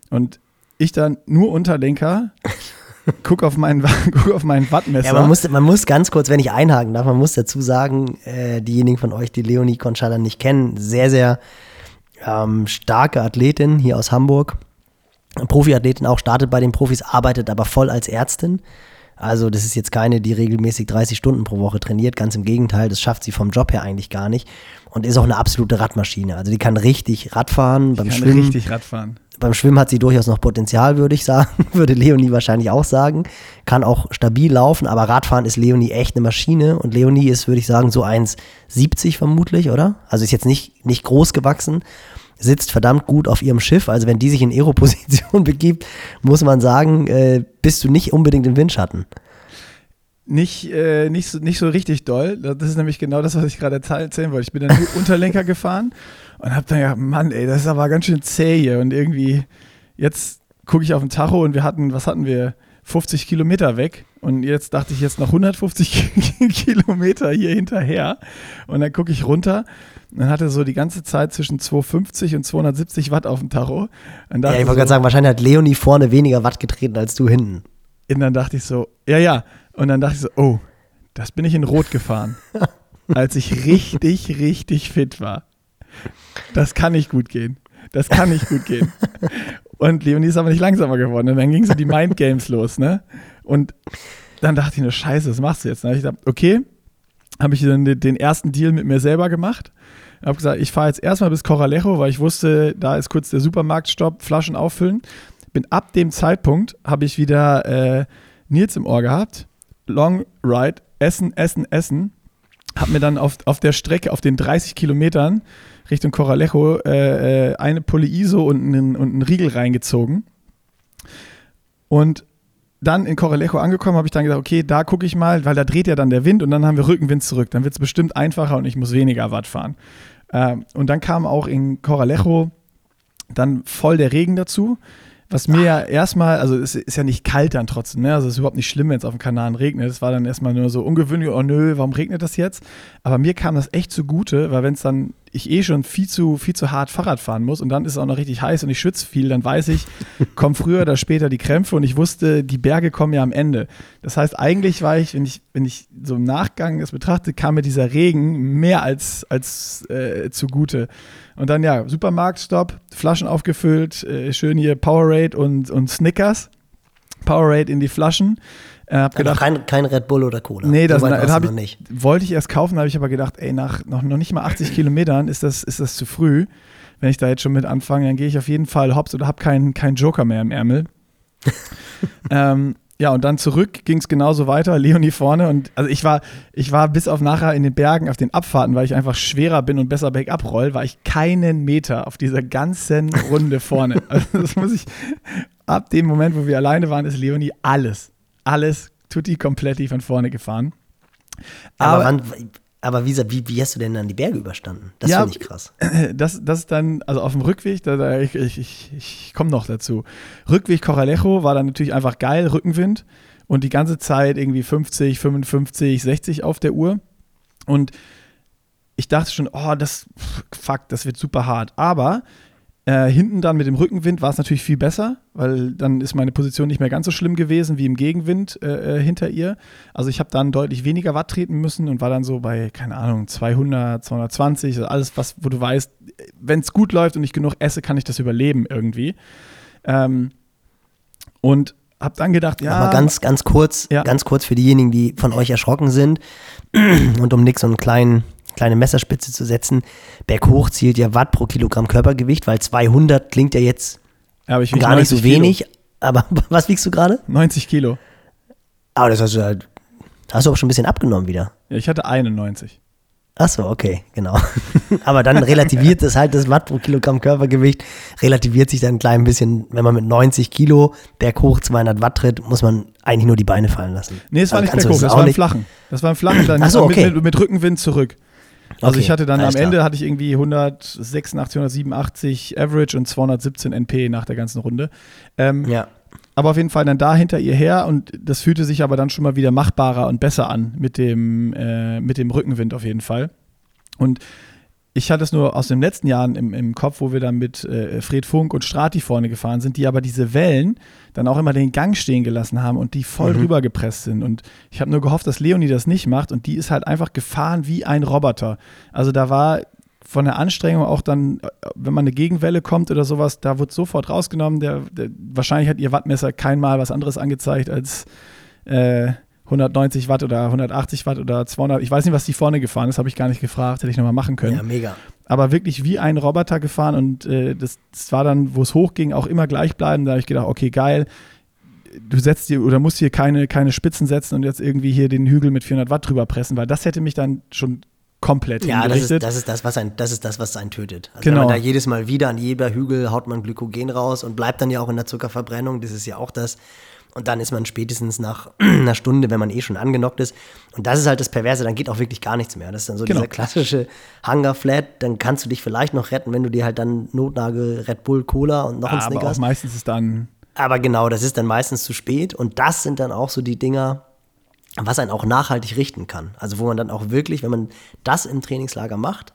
Und ich dann nur Unterlenker, guck auf meinen, guck auf meinen Wattmesser. Ja, man muss, man muss ganz kurz, wenn ich einhaken darf, man muss dazu sagen, äh, diejenigen von euch, die Leonie Conchada nicht kennen, sehr, sehr ähm, starke Athletin hier aus Hamburg. Profiathletin auch, startet bei den Profis, arbeitet aber voll als Ärztin. Also das ist jetzt keine, die regelmäßig 30 Stunden pro Woche trainiert. Ganz im Gegenteil, das schafft sie vom Job her eigentlich gar nicht. Und ist auch eine absolute Radmaschine. Also die kann richtig Radfahren. Beim kann Schwimmen, richtig Radfahren. Beim Schwimmen hat sie durchaus noch Potenzial, würde ich sagen. würde Leonie wahrscheinlich auch sagen. Kann auch stabil laufen, aber Radfahren ist Leonie echt eine Maschine. Und Leonie ist, würde ich sagen, so 1,70 vermutlich, oder? Also ist jetzt nicht, nicht groß gewachsen sitzt verdammt gut auf ihrem Schiff. Also wenn die sich in Aero-Position begibt, muss man sagen, äh, bist du nicht unbedingt im Windschatten. Nicht, äh, nicht, so, nicht so richtig doll. Das ist nämlich genau das, was ich gerade erzählen wollte. Ich bin dann Unterlenker gefahren und hab dann ja, Mann, ey, das ist aber ganz schön zäh hier. Und irgendwie, jetzt gucke ich auf den Tacho und wir hatten, was hatten wir? 50 Kilometer weg. Und jetzt dachte ich jetzt noch 150 Kilometer hier hinterher. Und dann gucke ich runter dann hatte so die ganze Zeit zwischen 250 und 270 Watt auf dem Tacho. ja, ich wollte so, gerade sagen, wahrscheinlich hat Leonie vorne weniger Watt getreten als du hinten. Und dann dachte ich so, ja, ja. Und dann dachte ich so, oh, das bin ich in Rot gefahren. als ich richtig, richtig fit war. Das kann nicht gut gehen. Das kann nicht gut gehen. Und Leonie ist aber nicht langsamer geworden. Und dann ging so die Mind Games los, ne? Und dann dachte ich nur, scheiße, was machst du jetzt? Dann habe ich gedacht, okay, habe ich dann den ersten Deal mit mir selber gemacht ich habe gesagt, ich fahre jetzt erstmal bis Coralejo, weil ich wusste, da ist kurz der Supermarktstopp, Flaschen auffüllen. Bin ab dem Zeitpunkt, habe ich wieder äh, Nils im Ohr gehabt. Long Ride, Essen, Essen, Essen. Habe mir dann auf, auf der Strecke, auf den 30 Kilometern Richtung Coralejo, äh, äh, eine Pulle ISO und einen, und einen Riegel reingezogen. Und dann in Coralejo angekommen, habe ich dann gesagt, okay, da gucke ich mal, weil da dreht ja dann der Wind und dann haben wir Rückenwind zurück. Dann wird es bestimmt einfacher und ich muss weniger Watt fahren. Ähm, und dann kam auch in Coralejo dann voll der Regen dazu. Was mir ja erstmal, also es ist ja nicht kalt dann trotzdem, ne? Also es ist überhaupt nicht schlimm, wenn es auf dem Kanal regnet. Es war dann erstmal nur so ungewöhnlich, oh nö, warum regnet das jetzt? Aber mir kam das echt zugute, weil wenn es dann ich eh schon viel zu, viel zu hart Fahrrad fahren muss und dann ist es auch noch richtig heiß und ich schütze viel, dann weiß ich, kommen früher oder später die Krämpfe und ich wusste, die Berge kommen ja am Ende. Das heißt, eigentlich war ich, wenn ich, wenn ich so im Nachgang es betrachte, kam mir dieser Regen mehr als, als äh, zugute. Und dann ja, Supermarktstopp, Flaschen aufgefüllt, äh, schön hier Powerade und, und Snickers. Powerade in die Flaschen. Äh, hab gedacht, kein, kein Red Bull oder Cola. Nee, das, so na, das ich, nicht. wollte ich erst kaufen, habe ich aber gedacht, ey, nach noch, noch nicht mal 80 Kilometern ist das, ist das zu früh. Wenn ich da jetzt schon mit anfange, dann gehe ich auf jeden Fall hops oder habe keinen kein Joker mehr im Ärmel. ähm, ja, und dann zurück ging es genauso weiter, Leonie vorne. Und also ich war, ich war bis auf nachher in den Bergen auf den Abfahrten, weil ich einfach schwerer bin und besser bergab roll, war ich keinen Meter auf dieser ganzen Runde vorne. Also das muss ich, ab dem Moment, wo wir alleine waren, ist Leonie alles, alles tutti kompletti von vorne gefahren. Aber, aber, wann, aber wie, wie, wie, hast du denn dann die Berge überstanden? Das ja, finde ich krass. Das, das ist dann, also auf dem Rückweg, da, da, ich, ich, ich, ich komme noch dazu. Rückweg Coralejo war dann natürlich einfach geil, Rückenwind und die ganze Zeit irgendwie 50, 55, 60 auf der Uhr. Und ich dachte schon, oh, das, fuck, das wird super hart. Aber äh, hinten dann mit dem Rückenwind war es natürlich viel besser, weil dann ist meine Position nicht mehr ganz so schlimm gewesen wie im Gegenwind äh, äh hinter ihr. Also ich habe dann deutlich weniger Watt treten müssen und war dann so bei, keine Ahnung, 200, 220, also alles, was, wo du weißt, wenn es gut läuft und ich genug esse, kann ich das überleben irgendwie. Ähm, und habe dann gedacht, ja. Aber ganz, ganz kurz, ja. ganz kurz für diejenigen, die von euch erschrocken sind und um Nick so einen kleinen kleine Messerspitze zu setzen. Berghoch zielt ja Watt pro Kilogramm Körpergewicht, weil 200 klingt ja jetzt ja, gar nicht so wenig. Kilo. Aber was wiegst du gerade? 90 Kilo. Aber das hast du halt, hast du auch schon ein bisschen abgenommen wieder. Ja, ich hatte 91. Ach so, okay, genau. Aber dann relativiert das halt das Watt pro Kilogramm Körpergewicht, relativiert sich dann ein klein bisschen, wenn man mit 90 Kilo berghoch 200 Watt tritt, muss man eigentlich nur die Beine fallen lassen. Nee, es war also nicht berghoch, das war ein Flachen. Das war ein Flachen, dann so, okay. mit, mit, mit Rückenwind zurück. Also okay, ich hatte dann am Ende klar. hatte ich irgendwie 186, 187 Average und 217 NP nach der ganzen Runde. Ähm, ja. Aber auf jeden Fall dann da hinter ihr her und das fühlte sich aber dann schon mal wieder machbarer und besser an mit dem, äh, mit dem Rückenwind auf jeden Fall. Und ich hatte es nur aus den letzten Jahren im, im Kopf, wo wir dann mit äh, Fred Funk und Strati vorne gefahren sind, die aber diese Wellen dann auch immer den Gang stehen gelassen haben und die voll mhm. rübergepresst sind. Und ich habe nur gehofft, dass Leonie das nicht macht und die ist halt einfach gefahren wie ein Roboter. Also da war von der Anstrengung auch dann, wenn man eine Gegenwelle kommt oder sowas, da wird sofort rausgenommen. Der, der wahrscheinlich hat ihr Wattmesser kein Mal was anderes angezeigt als äh, 190 Watt oder 180 Watt oder 200. Ich weiß nicht, was die vorne gefahren ist, habe ich gar nicht gefragt, hätte ich nochmal machen können. Ja, mega. Aber wirklich wie ein Roboter gefahren und äh, das, das, war dann, wo es hochging, auch immer gleich bleiben. Da habe ich gedacht, okay, geil. Du setzt dir oder musst hier keine, keine Spitzen setzen und jetzt irgendwie hier den Hügel mit 400 Watt drüber pressen, weil das hätte mich dann schon komplett ja, das ist, das ist das, was ein, das ist das, was einen tötet. Also genau. wenn man da jedes Mal wieder an jeder Hügel haut man Glykogen raus und bleibt dann ja auch in der Zuckerverbrennung. Das ist ja auch das, und dann ist man spätestens nach einer Stunde, wenn man eh schon angenockt ist. Und das ist halt das Perverse, dann geht auch wirklich gar nichts mehr. Das ist dann so genau. dieser klassische Hunger Flat. Dann kannst du dich vielleicht noch retten, wenn du dir halt dann Notnagel, Red Bull, Cola und noch ein Snickers. Aber auch meistens ist dann. Aber genau, das ist dann meistens zu spät. Und das sind dann auch so die Dinger, was einen auch nachhaltig richten kann. Also wo man dann auch wirklich, wenn man das im Trainingslager macht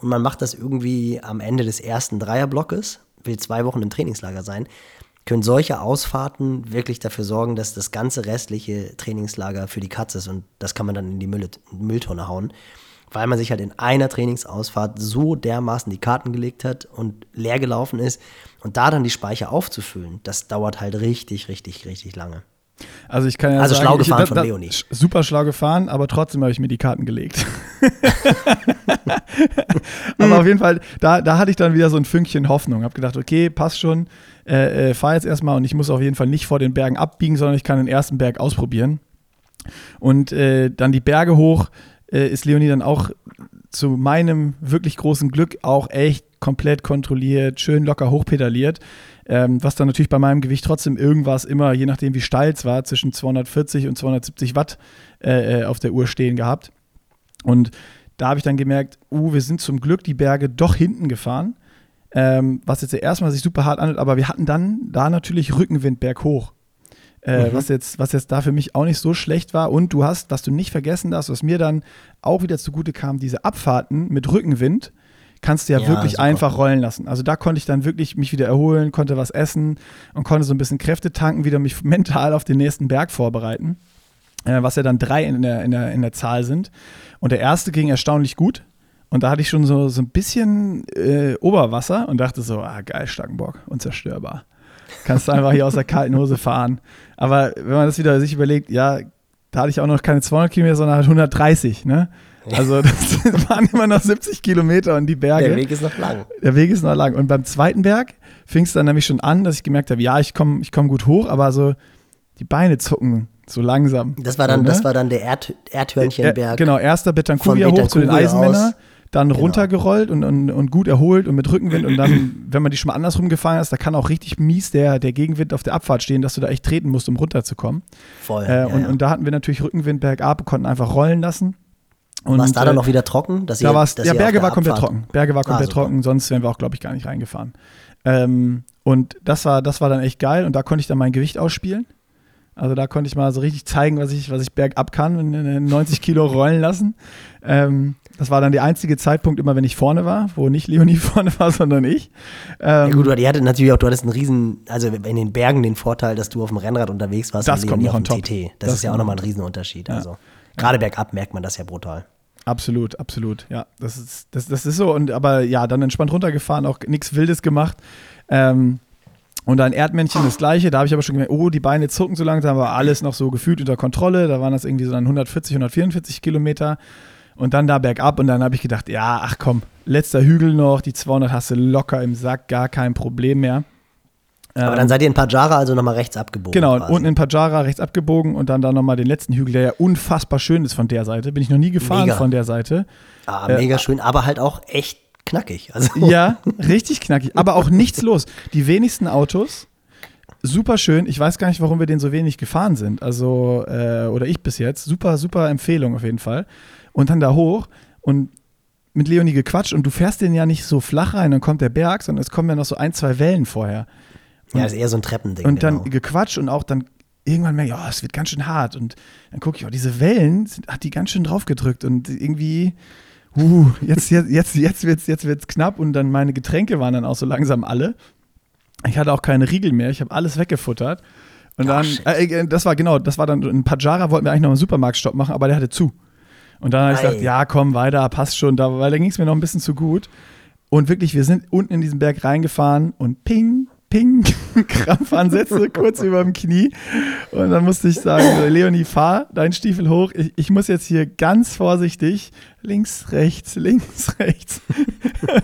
und man macht das irgendwie am Ende des ersten Dreierblockes, will zwei Wochen im Trainingslager sein, können solche Ausfahrten wirklich dafür sorgen, dass das ganze restliche Trainingslager für die Katze ist und das kann man dann in die Müll Mülltonne hauen, weil man sich halt in einer Trainingsausfahrt so dermaßen die Karten gelegt hat und leer gelaufen ist und da dann die Speicher aufzufüllen, das dauert halt richtig, richtig, richtig lange. Also ich kann ja also sagen, schlau gefahren ich, da, von Leonie. Super schlau gefahren, aber trotzdem habe ich mir die Karten gelegt. aber auf jeden Fall, da, da hatte ich dann wieder so ein Fünkchen Hoffnung. Habe gedacht, okay, passt schon äh, äh, fahre jetzt erstmal und ich muss auf jeden Fall nicht vor den Bergen abbiegen, sondern ich kann den ersten Berg ausprobieren. Und äh, dann die Berge hoch äh, ist Leonie dann auch zu meinem wirklich großen Glück auch echt komplett kontrolliert, schön locker hochpedaliert. Ähm, was dann natürlich bei meinem Gewicht trotzdem irgendwas immer, je nachdem wie steil es war, zwischen 240 und 270 Watt äh, äh, auf der Uhr stehen gehabt. Und da habe ich dann gemerkt, uh, wir sind zum Glück die Berge doch hinten gefahren ähm, was jetzt erstmal sich super hart anhört, aber wir hatten dann da natürlich Rückenwind berghoch. Äh, mhm. was, jetzt, was jetzt da für mich auch nicht so schlecht war. Und du hast, was du nicht vergessen darfst, was mir dann auch wieder zugute kam, diese Abfahrten mit Rückenwind, kannst du ja, Ja, wirklich super. einfach rollen lassen. Also da konnte ich dann wirklich mich wieder erholen, konnte was essen und konnte so ein bisschen Kräfte tanken, wieder mich mental auf den nächsten Berg vorbereiten, äh, was ja dann drei in der, in, der, in der Zahl sind. Und der erste ging erstaunlich gut. Und da hatte ich schon so, so ein bisschen äh, Oberwasser und dachte so, ah geil, Stangenbock, unzerstörbar. Kannst du einfach hier aus der kalten Hose fahren. Aber wenn man das wieder sich überlegt, ja, da hatte ich auch noch keine 200 Kilometer, sondern halt 130, ne? Also das waren immer noch 70 Kilometer und die Berge. Der Weg ist noch lang. Der Weg ist noch lang. Und beim zweiten Berg fing es dann nämlich schon an, dass ich gemerkt habe, ja, ich komme ich komm gut hoch, aber so die Beine zucken so langsam. Das war dann, so, ne? das war dann der Erd, Erdhörnchenberg. Äh, genau, erster Betancuria hoch zu den Betancuria Eisenmänner, aus. Dann Genau. runtergerollt und, und, und gut erholt und mit Rückenwind und dann, wenn man die schon mal andersrum gefahren ist, da kann auch richtig mies der, der Gegenwind auf der Abfahrt stehen, dass du da echt treten musst, um runterzukommen. Voll. Äh, ja, und, ja. und da hatten wir natürlich Rückenwind bergab, konnten einfach rollen lassen. Und, war es da äh, dann noch wieder trocken? Dass da ihr, war ja, Berge war komplett Abfahrt- trocken. Berge war komplett super. trocken, sonst wären wir auch, glaube ich, gar nicht reingefahren. Ähm, und das war, das war dann echt geil und da konnte ich dann mein Gewicht ausspielen. Also da konnte ich mal so richtig zeigen, was ich, was ich bergab kann und äh, 90 Kilo rollen lassen. Ähm, das war dann der einzige Zeitpunkt immer, wenn ich vorne war, wo nicht Leonie vorne war, sondern ich. Ja, Ähm, gut, aber die hatte natürlich auch, du hattest einen riesen, also in den Bergen den Vorteil, dass du auf dem Rennrad unterwegs warst Das und kommt Leonie noch auf dem top. TT. Das, Das ist ja auch kommt nochmal noch ein Riesenunterschied. Ja. Also gerade bergab merkt man das ja brutal. Absolut, absolut. Ja, das ist, das, das ist so. Und aber ja, dann entspannt runtergefahren, auch nichts Wildes gemacht. Ähm, und dann Erdmännchen das gleiche. Da habe ich aber schon gemerkt, oh, die Beine zucken so langsam, aber alles noch so gefühlt unter Kontrolle. Da waren das irgendwie so dann 140, 144 Kilometer. Und dann da bergab. Und dann habe ich gedacht, ja, ach komm, letzter Hügel noch, die 200 hast du locker im Sack, gar kein Problem mehr. Aber Ähm, dann seid ihr in Pajara also nochmal rechts abgebogen. Genau, quasi. unten in Pajara rechts abgebogen und dann da nochmal den letzten Hügel, der ja unfassbar schön ist von der Seite. Bin ich noch nie gefahren Mega. von der Seite. Ah, äh, mega schön, aber halt auch echt knackig. Also, Ja, richtig knackig, aber auch nichts los. Die wenigsten Autos, super schön. Ich weiß gar nicht, warum wir den so wenig gefahren sind. Also, äh, oder ich bis jetzt. Super, super Empfehlung auf jeden Fall. Und dann da hoch und mit Leonie gequatscht und du fährst den ja nicht so flach rein, dann kommt der Berg, sondern es kommen ja noch so ein, zwei Wellen vorher. ja, ist eher so ein Treppending. Und dann genau. gequatscht und auch dann irgendwann merke ich, oh, es wird ganz schön hart. Und dann gucke ich, oh, diese Wellen sind, hat die ganz schön draufgedrückt und irgendwie, uh, jetzt, jetzt, jetzt, jetzt wird es jetzt wird's knapp und dann meine Getränke waren dann auch so langsam alle. Ich hatte auch keine Riegel mehr, ich habe alles weggefuttert. Und dann, shit. äh, das war genau, das war dann in Pajara, wollten wir eigentlich noch einen Supermarktstopp machen, aber der hatte zu. Und dann habe ich gesagt, ja, komm, weiter, passt schon, da, weil da ging es mir noch ein bisschen zu gut. Und wirklich, wir sind unten in diesen Berg reingefahren und ping, ping, Krampfansätze kurz über dem Knie. Und dann musste ich sagen, Leonie, fahr deinen Stiefel hoch. Ich, ich muss jetzt hier ganz vorsichtig links, rechts, links, rechts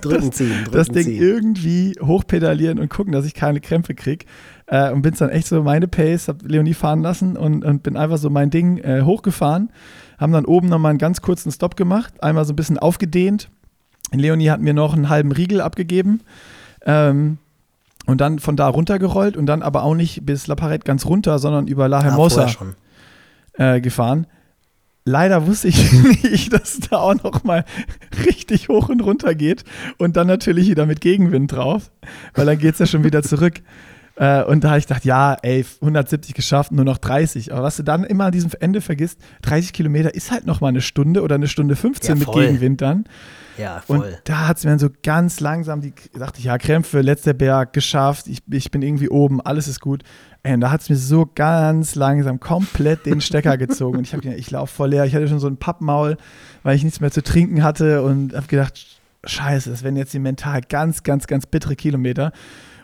drücken ziehen, drücken das Ding ziehen. irgendwie hochpedalieren und gucken, dass ich keine Krämpfe krieg. Äh, und bin dann echt so meine Pace, hab Leonie fahren lassen und, und bin einfach so mein Ding äh, hochgefahren. Haben dann oben nochmal einen ganz kurzen Stopp gemacht, einmal so ein bisschen aufgedehnt. Leonie hat mir noch einen halben Riegel abgegeben. Ähm, und dann von da runtergerollt und dann aber auch nicht bis La Parette ganz runter, sondern über La Ah, Hermosa schon. äh, gefahren. Leider wusste ich nicht, dass es da auch noch mal richtig hoch und runter geht und dann natürlich wieder mit Gegenwind drauf, weil dann geht es ja schon wieder zurück. Äh, und da habe ich gedacht, ja, ey, 170 geschafft, nur noch 30. Aber was du dann immer an diesem Ende vergisst, 30 Kilometer ist halt noch mal eine Stunde oder eine Stunde 15 Ja, mit. Gegenwind dann. Ja, Und voll. da hat es mir dann so ganz langsam, die dachte ich, ja, Krämpfe, letzter Berg, geschafft, ich, ich bin irgendwie oben, alles ist gut. Ey, und da hat es mir so ganz langsam komplett den Stecker gezogen. Und ich habe gedacht, ich laufe voll leer. Ich hatte schon so ein Pappmaul, weil ich nichts mehr zu trinken hatte und habe gedacht, scheiße, das werden jetzt die mental ganz, ganz, ganz bittere Kilometer.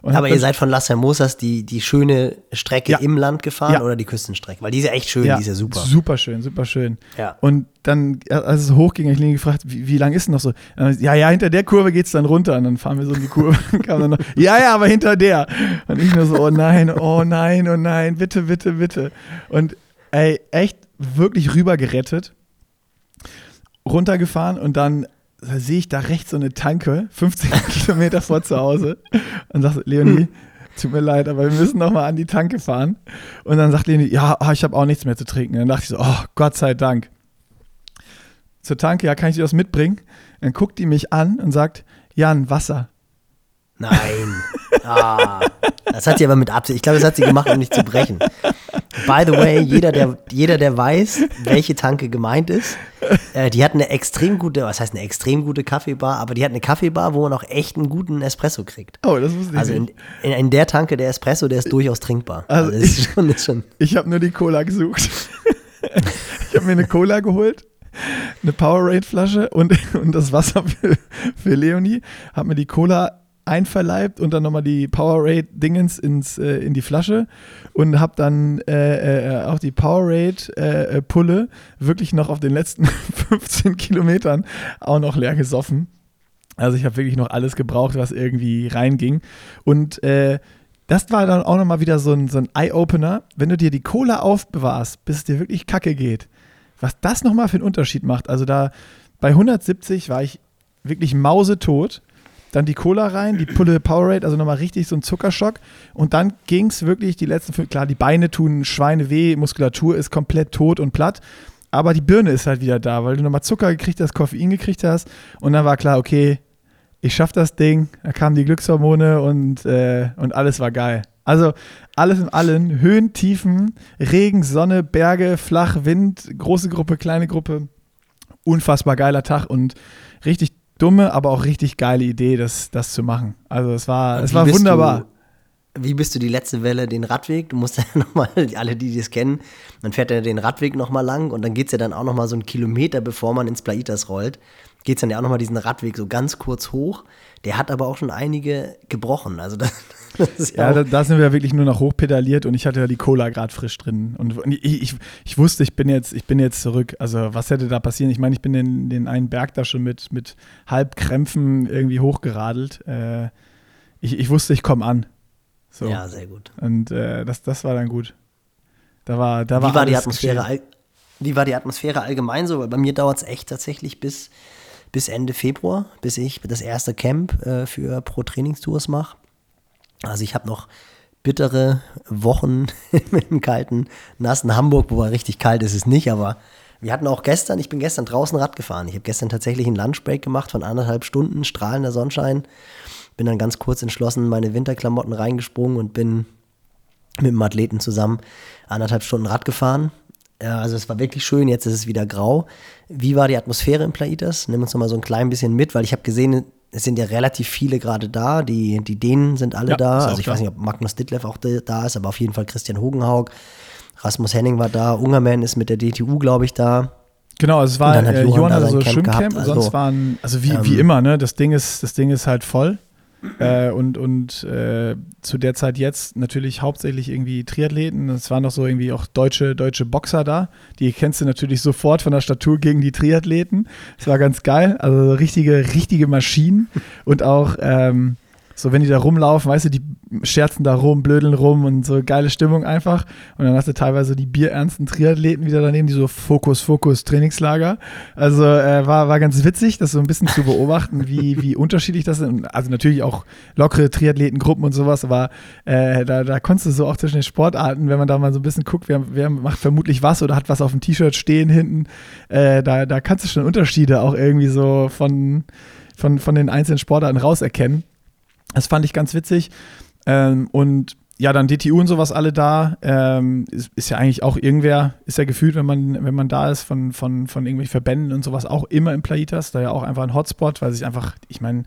Aber ihr seid von Las Hermosas die, die schöne Strecke Ja. im Land gefahren Ja. oder die Küstenstrecke? Weil die ist ja echt schön, die ist ja super. Super schön, super schön. Ja. Und dann, ja, als es hochging, habe ich Leni gefragt, wie, wie lang ist denn noch so? Ja, ja, hinter der Kurve geht es dann runter. Und dann fahren wir so in die Kurve. und kam dann noch, ja, ja, aber hinter der. Und ich nur so, oh nein, oh nein, oh nein, bitte, bitte, bitte. Und ey, echt wirklich rüber gerettet, runtergefahren und dann sehe ich da rechts so eine Tanke, 15 Kilometer vor zu Hause. Und sagt Leonie, tut mir leid, aber wir müssen noch mal an die Tanke fahren. Und dann sagt Leonie, ja, ah, ich habe auch nichts mehr zu trinken. Und dann dachte ich so, oh, Gott sei Dank. Zur Tanke, ja, kann ich dir das mitbringen? Dann guckt die mich an und sagt, Jan, Wasser. Nein. Ah. Das hat sie aber mit Absicht. Ich glaube, das hat sie gemacht, um nicht zu brechen. By the way, jeder, der, jeder, der weiß, welche Tanke gemeint ist, äh, die hat eine extrem gute, was heißt eine extrem gute Kaffeebar, aber die hat eine Kaffeebar, wo man auch echt einen guten Espresso kriegt. Oh, das wusste ich Also in, nicht. in, in der Tanke der Espresso, der ist durchaus trinkbar. Also Also, ist schon, schon. Ich habe nur die Cola gesucht. ich habe mir eine Cola geholt, eine Powerade-Flasche und, und das Wasser für, für Leonie. Habe mir die Cola einverleibt und dann nochmal die Powerade-Dingens ins, äh, in die Flasche und habe dann äh, äh, auch die Powerade-Pulle wirklich noch auf den letzten 15 Kilometern auch noch leer gesoffen. Also ich habe wirklich noch alles gebraucht, was irgendwie reinging. Und äh, das war dann auch nochmal wieder so ein, so ein Eye-Opener, wenn du dir die Cola aufbewahrst, bis es dir wirklich kacke geht. Was das nochmal für einen Unterschied macht. Also da bei 170 war ich wirklich mausetot. Dann die Cola rein, die Pulle Powerade, also nochmal richtig so ein Zuckerschock. Und dann ging es wirklich die letzten fünf, klar, die Beine tun Schweine weh, Muskulatur ist komplett tot und platt. Aber die Birne ist halt wieder da, weil du nochmal Zucker gekriegt hast, Koffein gekriegt hast. Und dann war klar, okay, ich schaff das Ding. Da kamen die Glückshormone und, äh, und alles war geil. Also alles in allem, Höhen, Tiefen, Regen, Sonne, Berge, flach, Wind, große Gruppe, kleine Gruppe. Unfassbar geiler Tag und richtig dumme, aber auch richtig geile Idee, das, das zu machen. Also es war, es war wunderbar. Du, wie bist du die letzte Welle den Radweg? Du musst ja nochmal, alle, die das kennen, man fährt ja den Radweg nochmal lang und dann geht es ja dann auch nochmal so einen Kilometer, bevor man ins Plaitas rollt, geht es dann ja auch nochmal diesen Radweg so ganz kurz hoch. Der hat aber auch schon einige gebrochen. Also das, Ja, da, da sind wir wirklich nur noch hochpedaliert und ich hatte ja die Cola gerade frisch drin. Und, ich, ich, ich wusste, ich bin, jetzt, ich bin jetzt zurück. Also, was hätte da passieren? Ich meine, ich bin den, den einen Berg da schon mit, mit Halbkrämpfen irgendwie hochgeradelt. Äh, ich, ich wusste, ich komme an. So. ja, sehr gut. Und äh, das, das war dann gut. Da war, da war, Wie war die Atmosphäre, all, wie war die Atmosphäre allgemein so? Weil bei mir dauert es echt tatsächlich bis, bis Ende Februar, bis ich das erste Camp äh, für Pro Trainingstours mache. Also ich habe noch bittere Wochen mit dem kalten, nassen Hamburg, wobei richtig kalt ist es nicht, aber wir hatten auch gestern, ich bin gestern draußen Rad gefahren. Ich habe gestern tatsächlich einen Lunchbreak gemacht von anderthalb Stunden, strahlender Sonnenschein. Bin dann ganz kurz entschlossen in meine Winterklamotten reingesprungen und bin mit dem Athleten zusammen anderthalb Stunden Rad gefahren. Ja, also es war wirklich schön, jetzt ist es wieder grau. Wie war die Atmosphäre in Plaitas? Nimm uns noch mal so ein klein bisschen mit, weil ich habe gesehen, es sind ja relativ viele gerade da. Die, die Dänen sind alle Ja, da. Also ich da. weiß nicht, ob Magnus Ditlev auch da ist, aber auf jeden Fall Christian Hogenhaug. Rasmus Henning war da. Ungerman ist mit der DTU, glaube ich, da. Genau, also es war hat äh, Johann Johann da hatte sein so Camp Schwimmcamp, also, sonst waren, also wie, ähm, wie immer, ne? Das Ding ist, das Ding ist halt voll. Äh, und und äh, zu der Zeit jetzt natürlich hauptsächlich irgendwie Triathleten. Es waren noch so irgendwie auch deutsche, deutsche Boxer da. Die kennst du natürlich sofort von der Statur gegen die Triathleten. Das war ganz geil. Also richtige, richtige Maschinen. Und auch ähm, so, wenn die da rumlaufen, weißt du, die scherzen da rum, blödeln rum und so geile Stimmung einfach. Und dann hast du teilweise die bierernsten Triathleten wieder daneben, die so Fokus, Fokus, Trainingslager. Also äh, war, war ganz witzig, das so ein bisschen zu beobachten, wie, wie unterschiedlich das ist. Also natürlich auch lockere Triathletengruppen und sowas, aber äh, da, da konntest du so auch zwischen den Sportarten, wenn man da mal so ein bisschen guckt, wer, wer macht vermutlich was oder hat was auf dem T-Shirt stehen hinten, äh, da, da kannst du schon Unterschiede auch irgendwie so von, von, von den einzelnen Sportarten rauserkennen. Das fand ich ganz witzig. Ähm, und ja, dann DTU und sowas alle da. Ähm, ist, ist ja eigentlich auch irgendwer, ist ja gefühlt, wenn man, wenn man da ist, von, von, von irgendwelchen Verbänden und sowas auch immer im Plaitas. Da ja auch einfach ein Hotspot, weil sich einfach, ich meine,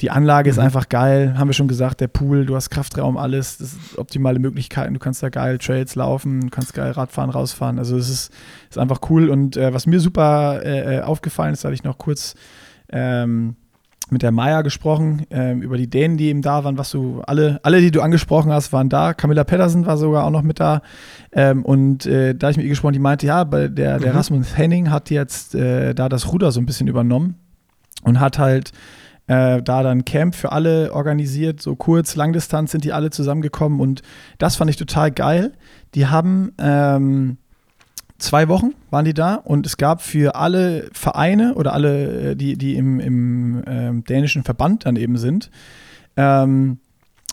die Anlage ist einfach geil, haben wir schon gesagt, der Pool, du hast Kraftraum, alles, das sind optimale Möglichkeiten, du kannst da geil Trails laufen, du kannst geil Radfahren, rausfahren, also es ist, ist einfach cool und äh, was mir super äh, äh, aufgefallen ist, da hatte ich noch kurz ähm, mit der Maya gesprochen, ähm, über die Dänen, die eben da waren, was du, alle, alle, die du angesprochen hast, waren da. Camilla Pedersen war sogar auch noch mit da. Ähm, und äh, da ich mit ihr gesprochen, die meinte, ja, bei der, der Mhm. Rasmus Henning hat jetzt äh, da das Ruder so ein bisschen übernommen und hat halt äh, da dann Camp für alle organisiert, so kurz, Langdistanz sind die alle zusammengekommen und das fand ich total geil. Die haben ähm, zwei Wochen waren die da und es gab für alle Vereine oder alle, äh, die, die im, im ähm, dänischen Verband dann eben sind, ähm,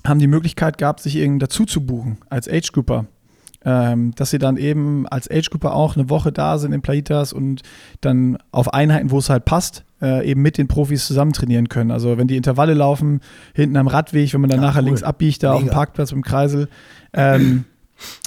haben die Möglichkeit gehabt, sich irgendwie dazu zu buchen als Age-Grouper. Ähm, dass sie dann eben als Age-Grouper auch eine Woche da sind in Plaitas und dann auf Einheiten, wo es halt passt, äh, eben mit den Profis zusammen trainieren können. Also wenn die Intervalle laufen, hinten am Radweg, wenn man dann ja, nachher cool. links abbiegt, da Mega. auf dem Parkplatz im Kreisel, ähm,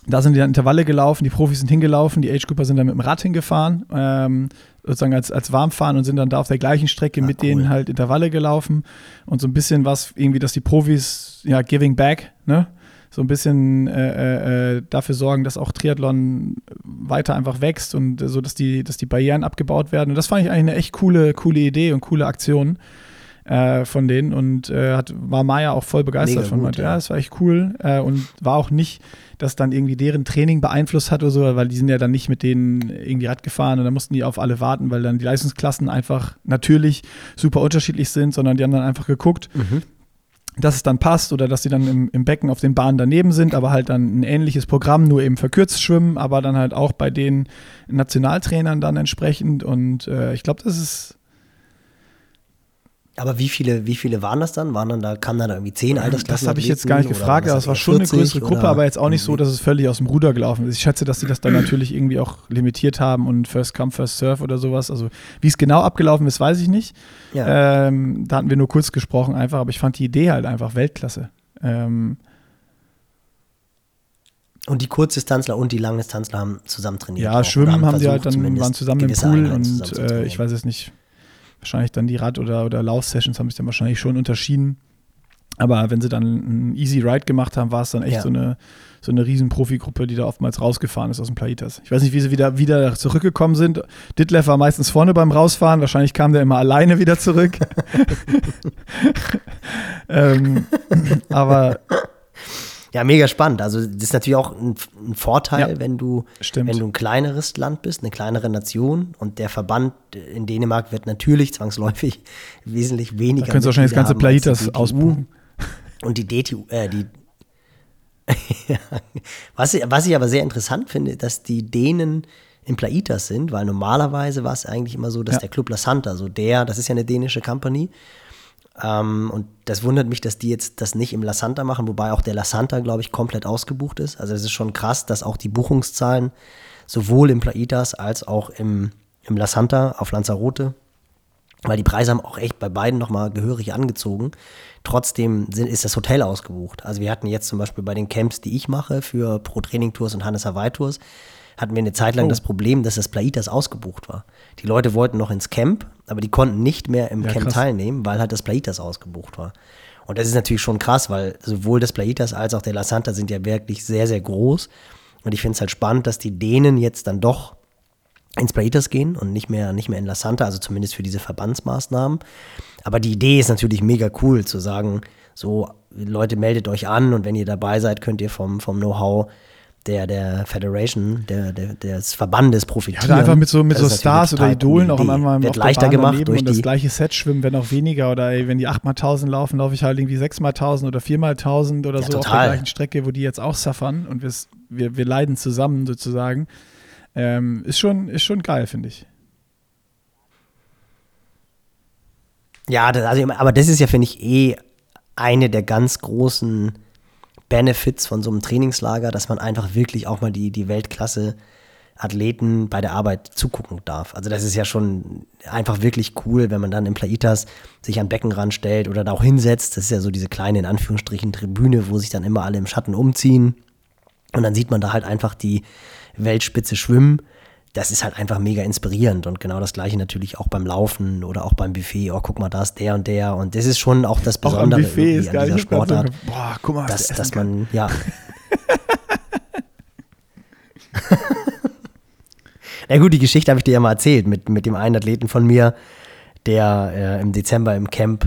da sind die dann Intervalle gelaufen, die Profis sind hingelaufen, die Age-Grouper sind dann mit dem Rad hingefahren, ähm, sozusagen als, als Warmfahren und sind dann da auf der gleichen Strecke ja, mit cool. denen halt Intervalle gelaufen und so ein bisschen was irgendwie, dass die Profis, ja, giving back, ne? So ein bisschen äh, äh, äh dafür sorgen, dass auch Triathlon weiter einfach wächst und so, dass die, dass die Barrieren abgebaut werden. Und das fand ich eigentlich eine echt coole, coole Idee und coole Aktion äh, von denen und äh, hat, war Maya auch voll begeistert Mega von. Gut, ja, das war echt cool äh, und war auch nicht, dass dann irgendwie deren Training beeinflusst hat oder so, weil die sind ja dann nicht mit denen irgendwie Rad gefahren und dann mussten die auf alle warten, weil dann die Leistungsklassen einfach natürlich super unterschiedlich sind, sondern die haben dann einfach geguckt, mhm dass es dann passt oder dass sie dann im, im, Becken auf den Bahnen daneben sind, aber halt dann ein ähnliches Programm, nur eben verkürzt schwimmen, aber dann halt auch bei den Nationaltrainern dann entsprechend. Und äh, ich glaube, das ist aber wie viele, wie viele waren das dann? Waren dann da, kamen dann da irgendwie zehn Altersklassen? Das habe ich jetzt gar nicht gefragt, aber es war schon eine größere Gruppe, aber jetzt auch nicht so, dass es völlig aus dem Ruder gelaufen ist. Ich schätze, dass sie das dann natürlich irgendwie auch limitiert haben und First Come, First Serve oder sowas. Also wie es genau abgelaufen ist, weiß ich nicht. Ja. Ähm, da hatten wir nur kurz gesprochen einfach, aber ich fand die Idee halt einfach Weltklasse. Ähm, und die Kurzdistanzler und die Langdistanzler haben zusammen trainiert. Ja, Schwimmen haben die halt dann, waren zusammen im Pool und äh, ich weiß jetzt nicht, wahrscheinlich dann die Rad- oder, oder Lauf-Sessions haben sich dann wahrscheinlich schon unterschieden. Aber wenn sie dann einen Easy Ride gemacht haben, war es dann echt ja. so eine so eine riesen Profigruppe, die da oftmals rausgefahren ist aus dem Plaitas. Ich weiß nicht, wie sie wieder, wieder zurückgekommen sind. Ditlev war meistens vorne beim Rausfahren, wahrscheinlich kam der immer alleine wieder zurück. ähm, aber ja, mega spannend. Also das ist natürlich auch ein, ein Vorteil, ja, wenn du stimmt. wenn du ein kleineres Land bist, eine kleinere Nation und der Verband in Dänemark wird natürlich zwangsläufig wesentlich weniger. Da könntest du wahrscheinlich das ganze Plaitas ausbuchen. Und die DTU, äh, die was, was ich aber sehr interessant finde, dass die Dänen in Plaitas sind, weil normalerweise war es eigentlich immer so, dass ja. der Club La Santa, so der, das ist ja eine dänische Company, ähm, und das wundert mich, dass die jetzt das nicht im La Santa machen, wobei auch der La Santa, glaube ich, komplett ausgebucht ist. Also es ist schon krass, dass auch die Buchungszahlen sowohl im Plaitas als auch im, im La Santa auf Lanzarote, weil die Preise haben auch echt bei beiden nochmal gehörig angezogen. Trotzdem sind, ist das Hotel ausgebucht. Also wir hatten jetzt zum Beispiel bei den Camps, die ich mache für Pro Training Tours und Hannes Hawaii Tours, hatten wir eine Zeit lang oh. das Problem, dass das Plaitas ausgebucht war. Die Leute wollten noch ins Camp, aber die konnten nicht mehr im ja, Camp krass. teilnehmen, weil halt das Plaitas ausgebucht war. Und das ist natürlich schon krass, weil sowohl das Plaitas als auch der La Santa sind ja wirklich sehr, sehr groß. Und ich finde es halt spannend, dass die Dänen jetzt dann doch ins Plaitas gehen und nicht mehr, nicht mehr in La Santa, also zumindest für diese Verbandsmaßnahmen. Aber die Idee ist natürlich mega cool, zu sagen, so, Leute, meldet euch an und wenn ihr dabei seid, könnt ihr vom, vom Know-how der, der Federation, der, der, des Verbandes profitieren. Ja, einfach mit so, mit so Stars oder Idolen auch einmal wird leichter gemacht durch und das gleiche Set schwimmen, wenn auch weniger oder ey, wenn die 8x1000 laufen, laufe ich halt irgendwie 6x1000 oder 4x1000 oder ja, so total. auf der gleichen Strecke, wo die jetzt auch suffern und wir, wir leiden zusammen sozusagen. Ähm, ist, schon, ist schon geil, finde ich. Ja, das, also, aber das ist ja, finde ich, eh eine der ganz großen Benefits von so einem Trainingslager, dass man einfach wirklich auch mal die, die Weltklasse Athleten bei der Arbeit zugucken darf. Also das ist ja schon einfach wirklich cool, wenn man dann im Plaitas sich an Beckenrand stellt oder da auch hinsetzt. Das ist ja so diese kleine, in Anführungsstrichen, Tribüne, wo sich dann immer alle im Schatten umziehen. Und dann sieht man da halt einfach die Weltspitze schwimmen das ist halt einfach mega inspirierend und genau das gleiche natürlich auch beim Laufen oder auch beim Buffet. Oh, guck mal, da ist der und der und das ist schon auch das Besondere auch Buffet ist an dieser Sportart. Boah, guck mal, dass, dass man, ja. Na gut, die Geschichte habe ich dir ja mal erzählt mit, mit dem einen Athleten von mir, der äh, im Dezember im Camp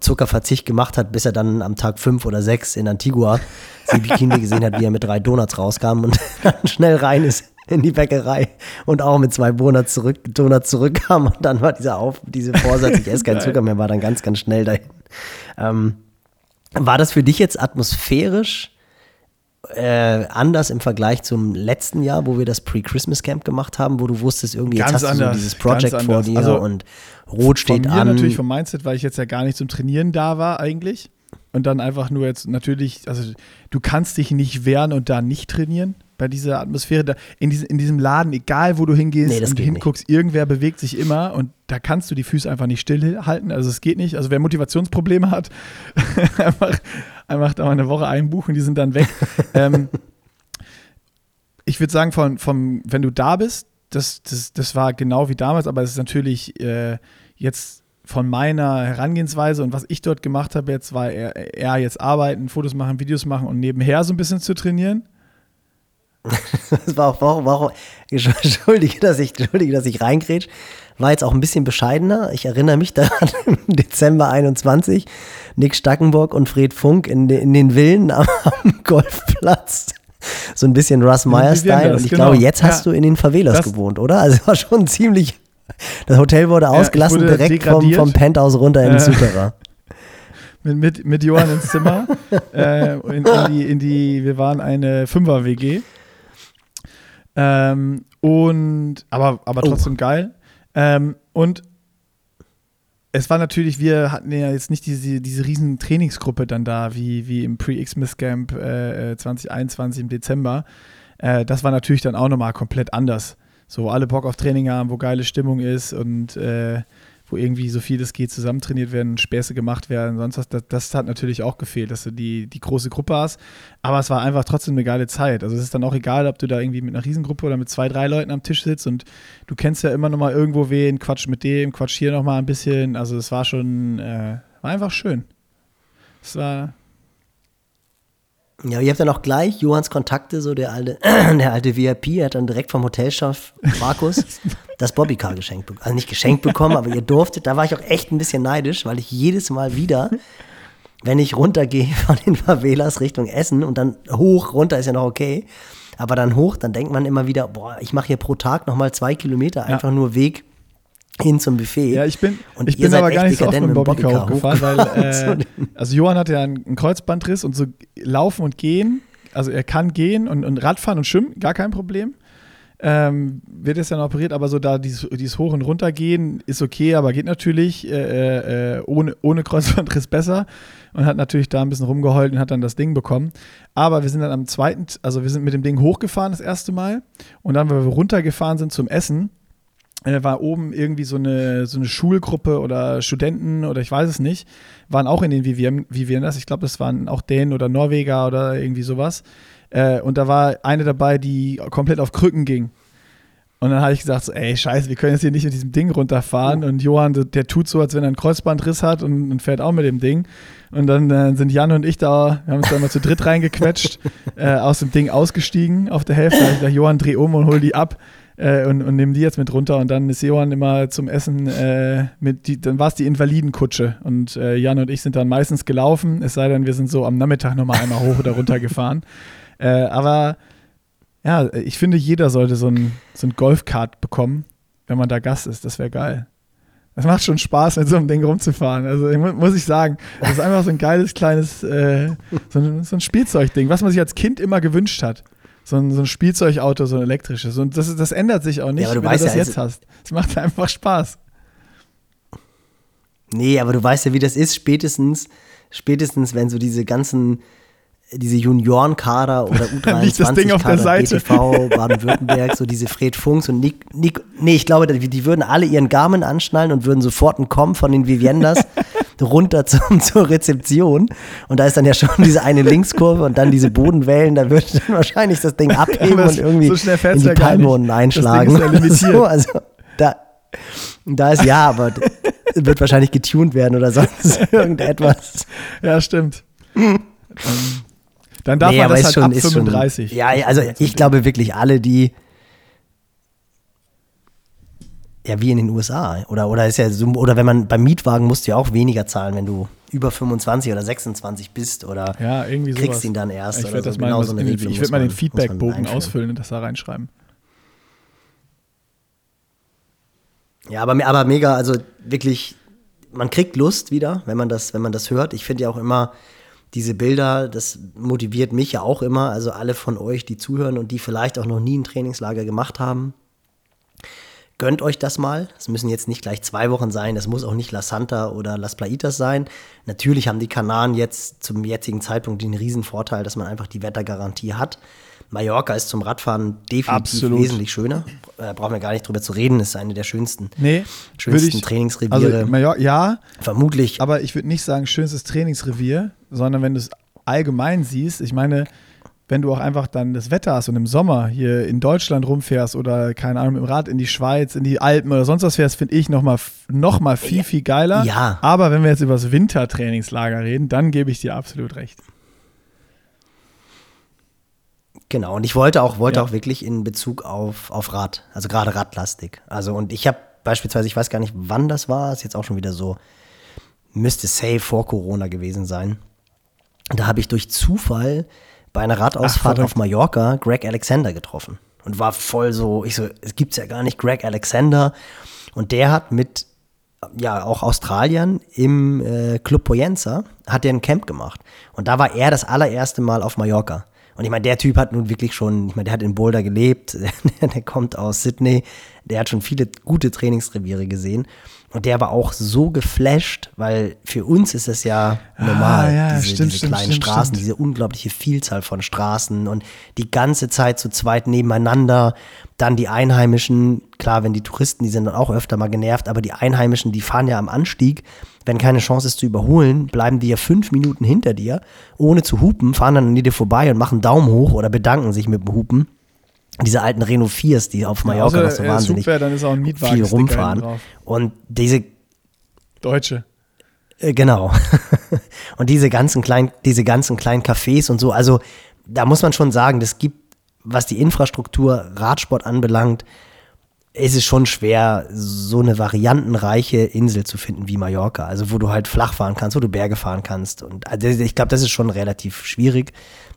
Zuckerverzicht gemacht hat, bis er dann am Tag fünf oder sechs in Antigua sie Bikini gesehen hat, wie er mit drei Donuts rauskam und dann schnell rein ist in die Bäckerei und auch mit zwei Donuts, zurück, Donuts zurückkam und dann war dieser Auf, diese Vorsatz, ich esse keinen Zucker mehr, war dann ganz, ganz schnell dahin. Ähm, war das für dich jetzt atmosphärisch äh, anders im Vergleich zum letzten Jahr, wo wir das Pre-Christmas-Camp gemacht haben, wo du wusstest, irgendwie ganz jetzt hast anders, du so dieses Project vor dir also und Rot steht von mir an. natürlich vom Mindset, weil ich jetzt ja gar nicht zum Trainieren da war eigentlich und dann einfach nur jetzt natürlich, also du kannst dich nicht wehren und da nicht trainieren bei dieser Atmosphäre, da, in, diese, in diesem Laden, egal wo du hingehst Nee, und hinguckst, irgendwer bewegt sich immer und da kannst du die Füße einfach nicht stillhalten. Also es geht nicht. Also wer Motivationsprobleme hat, einfach, einfach da mal eine Woche einbuchen, die sind dann weg. ähm, ich würde sagen, von, vom, wenn du da bist, das, das, das war genau wie damals, aber es ist natürlich äh, jetzt von meiner Herangehensweise und was ich dort gemacht habe, jetzt war eher, eher jetzt arbeiten, Fotos machen, Videos machen und nebenher so ein bisschen zu trainieren. Das war auch, war auch, war auch entschuldige, dass ich, entschuldige, dass ich reingrätsch. War jetzt auch ein bisschen bescheidener. Ich erinnere mich daran, im Dezember 21, Nick Stackenburg und Fred Funk in, de, in den Villen am, am Golfplatz. So ein bisschen Russ Meyer-Style. Und ich genau. glaube, jetzt hast Ja. du in den Favelas gewohnt, oder? Also es war schon ziemlich. Das Hotel wurde ausgelassen, wurde direkt vom, vom Penthouse runter in den Äh. Souterrain. mit, mit, mit Johann ins Zimmer. äh, in, in, die, in die, wir waren eine Fünfer-WG. Ähm, und, aber, aber Oh. trotzdem geil. Ähm, und es war natürlich, wir hatten ja jetzt nicht diese, diese riesen Trainingsgruppe dann da, wie, wie im Pre-Xmas Camp äh, äh, 2021 im Dezember. Äh, das war natürlich dann auch nochmal komplett anders. So, alle Bock auf Training haben, wo geile Stimmung ist und äh, wo irgendwie so viel es geht zusammen trainiert werden, Späße gemacht werden, sonst was. Das, das hat natürlich auch gefehlt, dass du die, die große Gruppe hast. Aber es war einfach trotzdem eine geile Zeit. Also es ist dann auch egal, ob du da irgendwie mit einer Riesengruppe oder mit zwei, drei Leuten am Tisch sitzt und du kennst ja immer noch mal irgendwo wen, quatsch mit dem, quatsch hier noch mal ein bisschen. Also es war schon, äh, war einfach schön. Es war, Ja, ihr habt dann auch gleich Johanns Kontakte, so der alte, der alte VIP, er hat dann direkt vom Hotelchef Markus das Bobbycar geschenkt bekommen. Also nicht geschenkt bekommen, aber ihr durftet, da war ich auch echt ein bisschen neidisch, weil ich jedes Mal wieder, wenn ich runtergehe von den Favelas Richtung Essen und dann hoch, runter ist ja noch okay, aber dann hoch, dann denkt man immer wieder, boah, ich mache hier pro Tag nochmal zwei Kilometer, einfach nur Weg hin zum Buffet. ja, ich bin, Und ich bin aber gar nicht so oft mit dem Bobbycar hochgefahren, weil, äh, also Johann hat ja einen, einen Kreuzbandriss und so laufen und gehen, also er kann gehen und, und Radfahren und schwimmen, gar kein Problem. Ähm, wird jetzt dann operiert, aber so da dieses, dieses Hoch- und Runtergehen ist okay, aber geht natürlich äh, äh, ohne, ohne Kreuzbandriss besser und hat natürlich da ein bisschen rumgeheult und hat dann das Ding bekommen. Aber wir sind dann am zweiten, also wir sind mit dem Ding hochgefahren das erste Mal und dann, wenn wir runtergefahren sind zum Essen, äh, war oben irgendwie so eine, so eine Schulgruppe oder Studenten oder ich weiß es nicht, waren auch in den Vivien, Vivienas. Ich glaube, das waren auch Dänen oder Norweger oder irgendwie sowas. Äh, und da war eine dabei, die komplett auf Krücken ging. Und dann habe ich gesagt, so, ey, scheiße, wir können jetzt hier nicht mit diesem Ding runterfahren. Und Johann, der, tut so, als wenn er einen Kreuzbandriss hat und, und fährt auch mit dem Ding. Und dann äh, sind Jan und ich da, wir haben uns da mal zu dritt reingequetscht, äh, aus dem Ding ausgestiegen auf der Hälfte. Da ich gesagt, Johann, dreh um und hol die ab äh, und, und nimm die jetzt mit runter. Und dann ist Johann immer zum Essen äh, mit, die, dann war es die Invalidenkutsche. Und äh, Jan und ich sind dann meistens gelaufen, es sei denn, wir sind so am Nachmittag nochmal einmal hoch oder runter gefahren. Äh, aber ja, ich finde, jeder sollte so ein, so ein Golfkart bekommen, wenn man da Gast ist. Das wäre geil. Das macht schon Spaß, mit so einem Ding rumzufahren. Also mu- muss ich sagen, das ist einfach so ein geiles kleines, äh, so, ein, so ein Spielzeugding, was man sich als Kind immer gewünscht hat. So ein, so ein Spielzeugauto, so ein elektrisches. Und das, das ändert sich auch nicht, aber du wenn weißt du das ja, jetzt hast. Es macht einfach Spaß. Nee, aber du weißt ja, wie das ist, spätestens, spätestens, wenn so diese ganzen, diese Juniorenkader oder Liegt das Ding auf der U23-Kader, Seite. BTV, Baden-Württemberg, so diese Fred Funks und Nick, Nick, nee, ich glaube, die, die würden alle ihren Garmin anschnallen und würden sofort einen Komm von den Viviendas runter zum, zur Rezeption. Und da ist dann ja schon diese eine Linkskurve und dann diese Bodenwellen, da würde dann wahrscheinlich das Ding abheben das- und irgendwie so in die ja. Palmboden einschlagen. Ja. So, also da, da ist ja, aber wird wahrscheinlich getuned werden oder sonst irgendetwas. Ja, stimmt. Dann darf Nee, man das halt ab schon- ist 35. Schon, ja, also ich glaube wirklich alle, die ja wie in den USA oder oder ist ja so, oder wenn man beim Mietwagen musst du ja auch weniger zahlen, wenn du über 25 oder 26 bist oder Ja, irgendwie sowas. kriegst ihn dann erst Ich werde so. Genau so werde mal den Feedbackbogen ausfüllen und das da reinschreiben. Ja, aber, aber mega, also wirklich, man kriegt Lust wieder, wenn man das, wenn man das hört. Ich finde ja auch immer diese Bilder, das motiviert mich ja auch immer. Also alle von euch, die zuhören und die vielleicht auch noch nie ein Trainingslager gemacht haben. Gönnt euch das mal. Es müssen jetzt nicht gleich zwei Wochen sein. Das muss auch nicht La Santa oder Las Plaitas sein. Natürlich haben die Kanaren jetzt zum jetzigen Zeitpunkt den riesen Vorteil, dass man einfach die Wettergarantie hat. Mallorca ist zum Radfahren definitiv Absolut. wesentlich schöner. Äh, brauchen wir gar nicht drüber zu reden. Ist eine der schönsten, Nee, schönsten ich- Trainingsreviere. Also, Mallorca, ja, Vermutlich. aber ich würde nicht sagen schönstes Trainingsrevier, sondern wenn du es allgemein siehst, ich meine, wenn du auch einfach dann das Wetter hast und im Sommer hier in Deutschland rumfährst oder keine Ahnung mit dem Rad in die Schweiz, in die Alpen oder sonst was fährst, finde ich nochmal noch mal viel, viel geiler. Ja. Aber wenn wir jetzt über das Wintertrainingslager reden, dann gebe ich dir absolut recht. Genau, und ich wollte auch, wollte Ja. auch wirklich in Bezug auf, auf Rad, also gerade radlastig. Also, und ich habe beispielsweise, ich weiß gar nicht, wann das war, ist jetzt auch schon wieder so, müsste safe vor Corona gewesen sein. Da habe ich durch Zufall bei einer Radausfahrt verrückt. auf Mallorca Greg Alexander getroffen. Und war voll so, ich so, es gibt's ja gar nicht, Greg Alexander. Und der hat mit, ja, auch Australiern im äh, Club Poyenza, hat der ein Camp gemacht. Und da war er das allererste Mal auf Mallorca. Und ich meine, der Typ hat nun wirklich schon, ich meine, der hat in Boulder gelebt, der kommt aus Sydney, der hat schon viele gute Trainingsreviere gesehen. Und der war auch so geflasht, weil für uns ist es ja normal, Ah, ja, diese, stimmt, diese stimmt, kleinen stimmt, Straßen, diese unglaubliche Vielzahl von Straßen und die ganze Zeit zu zweit nebeneinander. Dann die Einheimischen, klar, wenn die Touristen, die sind dann auch öfter mal genervt, aber die Einheimischen, die fahren ja am Anstieg. Wenn keine Chance ist zu überholen, bleiben die ja fünf Minuten hinter dir, ohne zu hupen, fahren dann an dir vorbei und machen Daumen hoch oder bedanken sich mit dem Hupen. Diese alten Renault 4s, die auf Mallorca noch so er wahnsinnig Super, dann ist auch ein Mietwagen viel rumfahren. Und diese Deutsche. äh, Genau. und diese ganzen kleinen, diese ganzen kleinen Cafés und so, also da muss man schon sagen, das gibt, was die Infrastruktur Radsport anbelangt, ist es schon schwer, so eine variantenreiche Insel zu finden wie Mallorca. Also wo du halt flach fahren kannst, wo du Berge fahren kannst. Und also ich glaube, das ist schon relativ schwierig,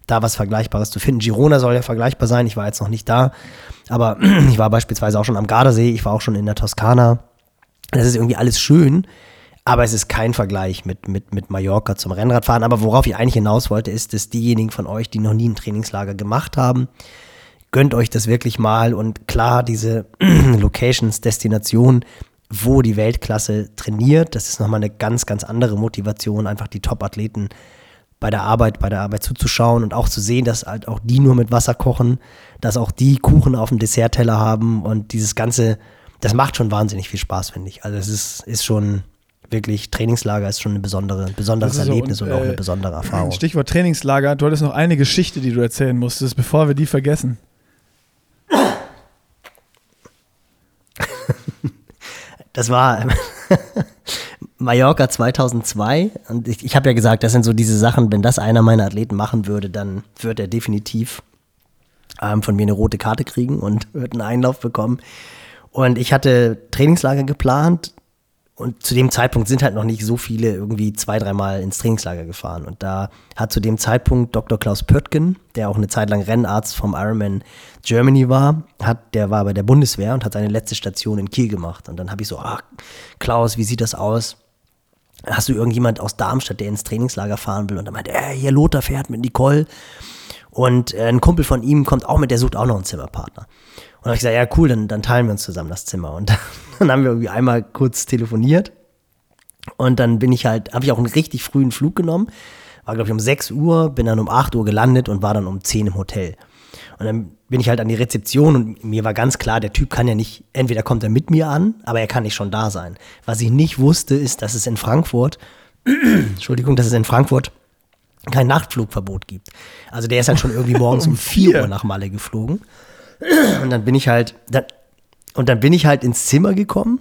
da was Vergleichbares zu finden. Girona soll ja vergleichbar sein. Ich war jetzt noch nicht da. Aber ich war beispielsweise auch schon am Gardasee, ich war auch schon in der Toskana. Das ist irgendwie alles schön, aber es ist kein Vergleich mit, mit, mit Mallorca zum Rennradfahren. Aber worauf ich eigentlich hinaus wollte, ist, dass diejenigen von euch, die noch nie ein Trainingslager gemacht haben, gönnt euch das wirklich mal. Und klar, diese Locations, Destinationen, wo die Weltklasse trainiert, das ist nochmal eine ganz, ganz andere Motivation, einfach die Top-Athleten bei der Arbeit, bei der Arbeit zuzuschauen und auch zu sehen, dass halt auch die nur mit Wasser kochen, dass auch die Kuchen auf dem Dessertteller haben und dieses ganze, das macht schon wahnsinnig viel Spaß, finde ich. Also es ist, ist schon wirklich, Trainingslager ist schon ein besondere, besonderes so, Erlebnis und, auch äh, eine besondere Erfahrung. Stichwort Trainingslager. Du hattest noch eine Geschichte, die du erzählen musstest, bevor wir die vergessen. Das war Mallorca 2002 und ich, ich habe ja gesagt, das sind so diese Sachen, wenn das einer meiner Athleten machen würde, dann wird er definitiv ähm, von mir eine rote Karte kriegen und wird einen Einlauf bekommen. Und ich hatte Trainingslager geplant und zu dem Zeitpunkt sind halt noch nicht so viele irgendwie zwei, dreimal ins Trainingslager gefahren. Und da hat zu dem Zeitpunkt Dr. Klaus Pöttgen, der auch eine Zeit lang Rennarzt vom Ironman Germany war, hat, der war bei der Bundeswehr und hat seine letzte Station in Kiel gemacht. Und dann habe ich so, ach, Klaus, wie sieht das aus? Hast du irgendjemand aus Darmstadt, der ins Trainingslager fahren will? Und dann meinte er, hier Lothar fährt mit Nicole. Und äh, ein Kumpel von ihm kommt auch mit, der sucht auch noch einen Zimmerpartner. Und dann habe ich gesagt, ja cool, dann, dann teilen wir uns zusammen das Zimmer. Und dann haben wir irgendwie einmal kurz telefoniert. Und dann bin ich halt, habe ich auch einen richtig frühen Flug genommen. War, glaube ich, um 6 Uhr, bin dann um 8 Uhr gelandet und war dann um 10 im Hotel. Und dann bin ich halt an die Rezeption und mir war ganz klar, der Typ kann ja nicht, entweder kommt er mit mir an, aber er kann nicht schon da sein. Was ich nicht wusste, ist, dass es in Frankfurt, Entschuldigung, dass es in Frankfurt kein Nachtflugverbot gibt. Also der ist halt schon irgendwie morgens um 4 Uhr nach Malle geflogen. Und dann bin ich halt, dann, und dann bin ich halt ins Zimmer gekommen.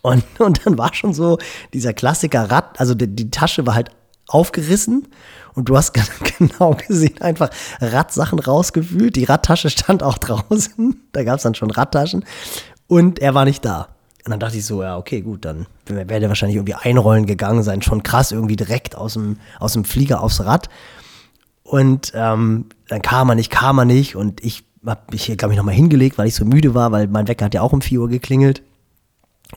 Und, und dann war schon so dieser Klassiker Rad, also die, die Tasche war halt aufgerissen und du hast genau gesehen, einfach Radsachen rausgewühlt. Die Radtasche stand auch draußen, da gab es dann schon Radtaschen und er war nicht da. Und dann dachte ich so, ja, okay, gut, dann wäre der wahrscheinlich irgendwie einrollen gegangen sein, schon krass, irgendwie direkt aus dem, aus dem Flieger aufs Rad. Und ähm, dann kam er nicht, kam er nicht und ich habe mich hier, glaube ich, nochmal hingelegt, weil ich so müde war, weil mein Wecker hat ja auch um 4 Uhr geklingelt.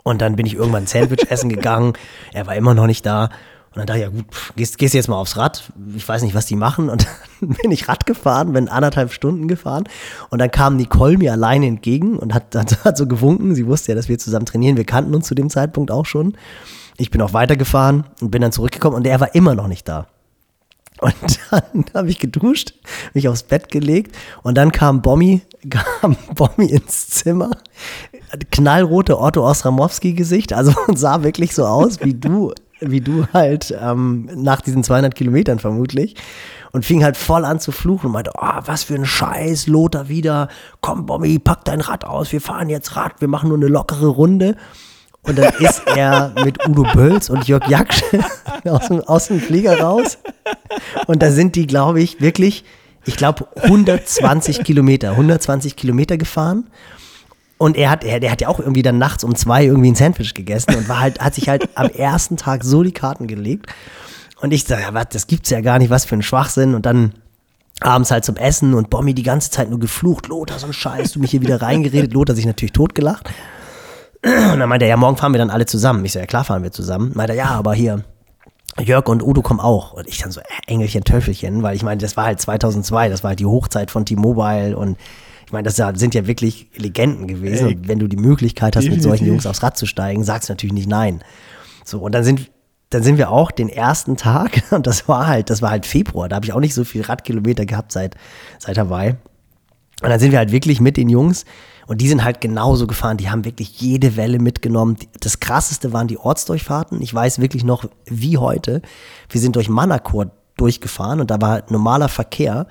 Und dann bin ich irgendwann ein Sandwich essen gegangen. Er war immer noch nicht da. Und dann dachte ich, ja gut, pff, gehst, gehst jetzt mal aufs Rad. Ich weiß nicht, was die machen. Und dann bin ich Rad gefahren, bin anderthalb Stunden gefahren. Und dann kam Nicole mir alleine entgegen und hat, hat, hat so gewunken. Sie wusste ja, dass wir zusammen trainieren. Wir kannten uns zu dem Zeitpunkt auch schon. Ich bin auch weitergefahren und bin dann zurückgekommen und er war immer noch nicht da. Und dann habe ich geduscht, mich aufs Bett gelegt und dann kam Bommi, kam Bommi ins Zimmer. Knallrote Otto Osramowski-Gesicht, also sah wirklich so aus wie du, wie du halt ähm, nach diesen 200 Kilometern vermutlich. Und fing halt voll an zu fluchen und meinte, oh, was für ein Scheiß, Lothar wieder, komm Bommi, pack dein Rad aus, wir fahren jetzt Rad, wir machen nur eine lockere Runde. Und dann ist er mit Udo Bölz und Jörg Jaksch aus, dem, aus dem Flieger raus. Und da sind die, glaube ich, wirklich, ich glaube, 120 Kilometer, 120 Kilometer gefahren. Und er hat, er, der hat ja auch irgendwie dann nachts um zwei irgendwie ein Sandwich gegessen und war halt, hat sich halt am ersten Tag so die Karten gelegt. Und ich sage, ja, was, das gibt's ja gar nicht, was für ein Schwachsinn. Und dann abends halt zum Essen und Bommi die ganze Zeit nur geflucht, Lothar, so ein Scheiß, du mich hier wieder reingeredet. Lothar sich natürlich totgelacht. Und dann meinte er, ja, morgen fahren wir dann alle zusammen. Ich so, ja klar fahren wir zusammen. Meinte er, ja, aber hier, Jörg und Udo kommen auch. Und ich dann so, äh, Engelchen, Töffelchen, weil ich meine, das war halt 2002, das war halt die Hochzeit von T-Mobile und ich meine, das sind ja wirklich Legenden gewesen. Ey, und wenn du die Möglichkeit hast, definitiv. mit solchen Jungs aufs Rad zu steigen, sagst du natürlich nicht nein. So, und dann sind, dann sind wir auch den ersten Tag, und das war halt, das war halt Februar, da habe ich auch nicht so viel Radkilometer gehabt seit, seit Hawaii. Und dann sind wir halt wirklich mit den Jungs und die sind halt genauso gefahren. Die haben wirklich jede Welle mitgenommen. Das krasseste waren die Ortsdurchfahrten. Ich weiß wirklich noch wie heute. Wir sind durch Manakor durchgefahren und da war normaler Verkehr.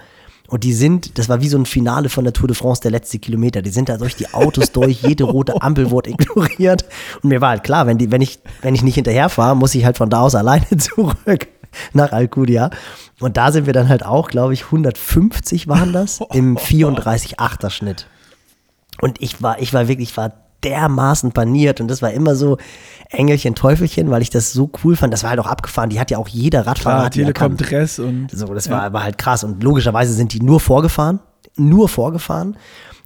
Und die sind, das war wie so ein Finale von der Tour de France, der letzte Kilometer. Die sind da durch die Autos durch, jede rote Ampel wurde ignoriert. Und mir war halt klar, wenn, die, wenn, ich, wenn ich nicht hinterherfahre, muss ich halt von da aus alleine zurück nach Alcudia. Und da sind wir dann halt auch, glaube ich, 150 waren das im 34-8er Schnitt. Und ich war, ich war wirklich, ich war dermaßen paniert und das war immer so Engelchen, Teufelchen, weil ich das so cool fand. Das war halt auch abgefahren. Die hat ja auch jeder Radfahrer. Klar, Telekom Dress und. So, das ja. war aber halt krass. Und logischerweise sind die nur vorgefahren. Nur vorgefahren.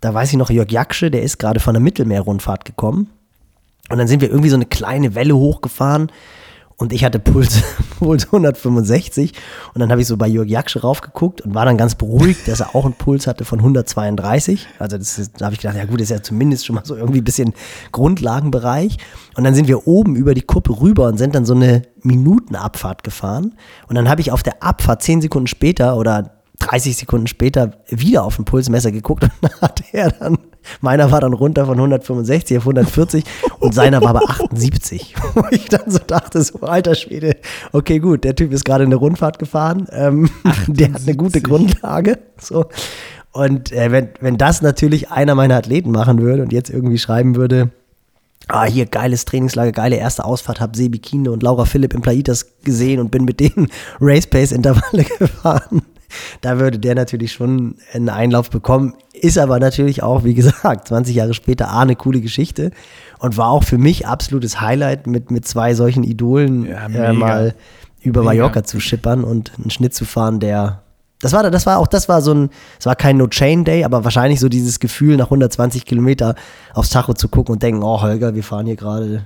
Da weiß ich noch, Jörg Jaksche, der ist gerade von der Mittelmeerrundfahrt gekommen. Und dann sind wir irgendwie so eine kleine Welle hochgefahren und ich hatte Puls, Puls 165 und dann habe ich so bei Jörg Jaksch raufgeguckt und war dann ganz beruhigt, dass er auch einen Puls hatte von 132. Also das da habe ich gedacht, ja gut, ist ja zumindest schon mal so irgendwie ein bisschen Grundlagenbereich. Und dann sind wir oben über die Kuppe rüber und sind dann so eine Minutenabfahrt gefahren. Und dann habe ich auf der Abfahrt zehn Sekunden später oder 30 Sekunden später wieder auf den Pulsmesser geguckt und hat er dann, meiner war dann runter von 165 auf 140 und seiner war bei 78. Wo ich dann so dachte, so alter Schwede, okay gut, der Typ ist gerade eine Rundfahrt gefahren, ähm, der hat eine gute Grundlage. So. Und äh, wenn, wenn das natürlich einer meiner Athleten machen würde und jetzt irgendwie schreiben würde, ah, hier geiles Trainingslager, geile erste Ausfahrt, hab Sebi Kine und Laura Philipp im Plaitas gesehen und bin mit denen Race Pace Intervalle gefahren da würde der natürlich schon einen Einlauf bekommen. Ist aber natürlich auch, wie gesagt, 20 Jahre später A, eine coole Geschichte und war auch für mich absolutes Highlight, mit, mit zwei solchen Idolen ja, äh, mal über mega. Mallorca zu schippern und einen Schnitt zu fahren, der das war, das war auch, das war so ein, es war kein No-Chain-Day, aber wahrscheinlich so dieses Gefühl, nach 120 Kilometer aufs Tacho zu gucken und denken, oh Holger, wir fahren hier gerade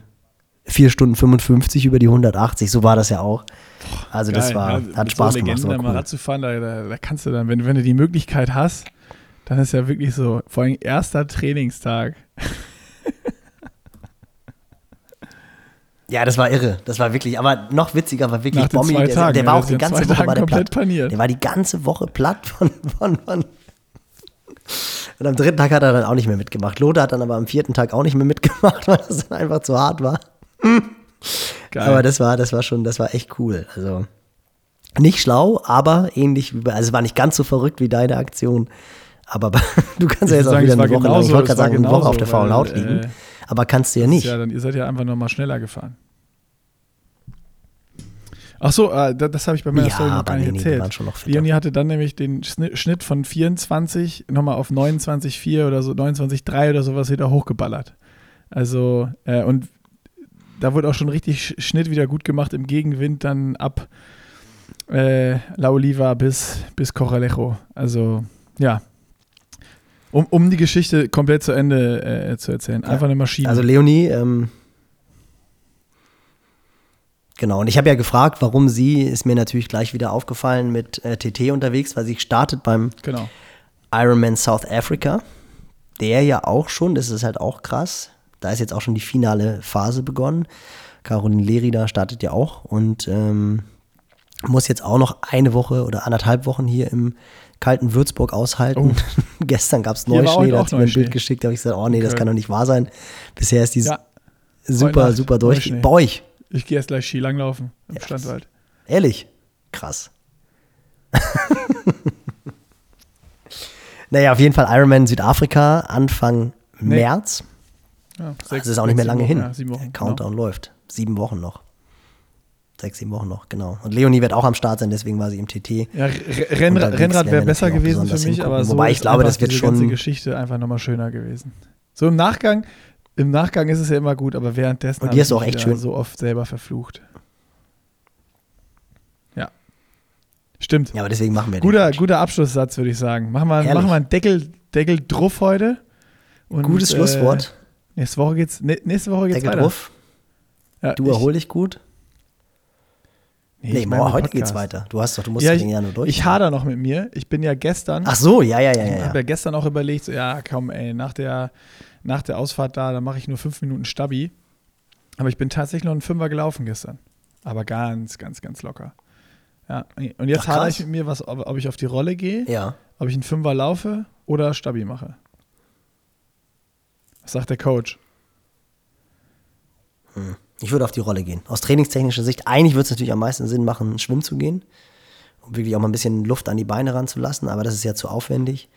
4 Stunden 55 über die 180, so war das ja auch. Also Geil, das war, ja, hat Spaß so gemacht. Legenden, cool. mal Rad zu fahren, da, da, da, kannst du dann, wenn, wenn du die Möglichkeit hast, dann ist ja wirklich so, vor allem erster Trainingstag. Ja, das war irre. Das war wirklich, aber noch witziger war wirklich Bommi. Der, Tagen, der, war auch die ganze Woche war der platt. Paniert. Der war die ganze Woche platt von, von, von. Und am dritten Tag hat er dann auch nicht mehr mitgemacht. Lothar hat dann aber am vierten Tag auch nicht mehr mitgemacht, weil das dann einfach zu hart war. Geil. Aber das war, das war schon, das war echt cool. Also nicht schlau, aber ähnlich wie bei, also es war nicht ganz so verrückt wie deine Aktion. Aber du kannst ja jetzt auch wieder eine Woche lang, ich wollte gerade sagen, eine Woche auf der faulen Haut liegen. Äh, aber kannst du ja nicht. Ja, dann ihr seid ja einfach nochmal schneller gefahren. Ach so, äh, das, habe ich bei meiner ja, Story noch gar nicht nee, erzählt. Leonie hatte dann nämlich den Schnitt von 24 nochmal auf 29,4 oder so, 29,3 oder sowas wieder hochgeballert. Also, äh, und da wurde auch schon richtig Schnitt wieder gut gemacht im Gegenwind, dann ab äh, La Oliva bis, bis Corralejo. Also, ja. Um, um die Geschichte komplett zu Ende äh, zu erzählen. Einfach eine Maschine. Also, Leonie, ähm, Genau, und ich habe ja gefragt, warum sie, ist mir natürlich gleich wieder aufgefallen, mit äh, TT unterwegs, weil sie startet beim genau. Ironman South Africa. Der ja auch schon, das ist halt auch krass, da ist jetzt auch schon die finale Phase begonnen. Caroline Lerida startet ja auch und ähm, Muss jetzt auch noch eine Woche oder anderthalb Wochen hier im kalten Würzburg aushalten. Oh. Gestern gab es Neuschnee, da hat sie mir ein. Bild geschickt, da habe ich gesagt, oh nee, das Okay. kann doch nicht wahr sein. Bisher ist die Ja, super, super durch. Bei euch, ich gehe erst gleich Skilanglaufen im Ja, Standwald. ehrlich, krass. naja, auf jeden Fall Ironman Südafrika Anfang Nee. März. Ja, Das ist auch nicht mehr sechs, lange sieben hin. Wochen, Ja, sieben Wochen. Der Countdown läuft. Sieben Wochen noch. Sechs, sieben Wochen noch, genau. Und Leonie wird auch am Start sein, deswegen war sie im TT. Genau. Ja, Rennrad, Rennrad wäre besser gewesen für mich, hingucken. aber so Wobei ich glaube, das wird diese ganze schon- Geschichte einfach nochmal schöner gewesen. So im Nachgang, im Nachgang ist es ja immer gut, aber währenddessen Und die ist auch echt schön. so oft selber verflucht. Ja. Stimmt. Ja, aber deswegen machen wir den Guter, Quatsch. guter Abschlusssatz, würde ich sagen. Machen wir, Herrlich. machen wir einen Deckel, Deckel drauf heute. Und, Gutes Schlusswort. Äh, nächste Woche geht's, nächste Woche geht's Deckel weiter. Ja, Du erhol dich gut. Nee, Nee, morgen, heute geht's Podcast. weiter. Du hast doch, du musst Ja, ich, den ja nur durch. ich hader noch mit mir. Ich bin ja gestern, Ach so, ja, ja, ja, ich ja. habe ja. gestern auch überlegt, so, ja, komm, ey, nach der, nach der Ausfahrt da, da mache ich nur fünf Minuten Stabi. Aber ich bin tatsächlich noch einen Fünfer gelaufen gestern. Aber ganz, ganz, ganz locker. Ja, und jetzt Ach, hader ich mit mir, was, ob, ob ich auf die Rolle gehe, Ja. ob ich einen Fünfer laufe oder Stabi mache. Was sagt der Coach? Ich würde auf die Rolle gehen. Aus trainingstechnischer Sicht, eigentlich würde es natürlich am meisten Sinn machen, schwimmen zu gehen. Um wirklich auch mal ein bisschen Luft an die Beine ranzulassen, aber das ist ja zu aufwendig.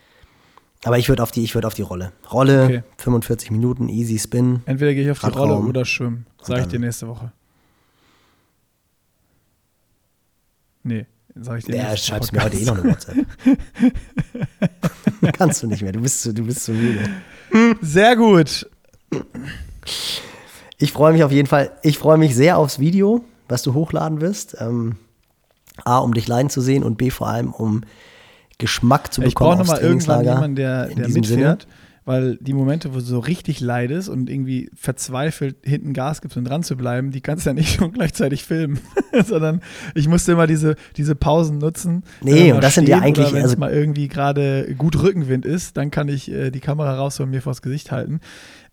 Aber ich würde auf die, ich würde auf die Rolle. Rolle, Okay. 45 Minuten, easy spin. Entweder gehe ich auf die. Rolle oder schwimmen. Sage ich dir nächste Woche. Nee, sage ich dir Ja, schreibst mir heute eh noch eine WhatsApp. Kannst du nicht mehr, du bist zu, du bist zu müde. Sehr gut. Ich freue mich auf jeden Fall, ich freue mich sehr aufs Video, was du hochladen wirst. Ähm, A, um dich leiden zu sehen und B, vor allem um Geschmack zu Ich bekommen brauche aufs nochmal irgendwann jemanden, der, der mitfährt, weil die Momente, wo du so richtig leidest und irgendwie verzweifelt hinten Gas gibst, um dran zu bleiben, die kannst du ja nicht und gleichzeitig filmen, sondern ich musste immer diese, diese Pausen nutzen. Nee, und das sind ja eigentlich- wenn also- es mal irgendwie gerade gut Rückenwind ist, dann kann ich äh, die Kamera raus und mir vors Gesicht halten.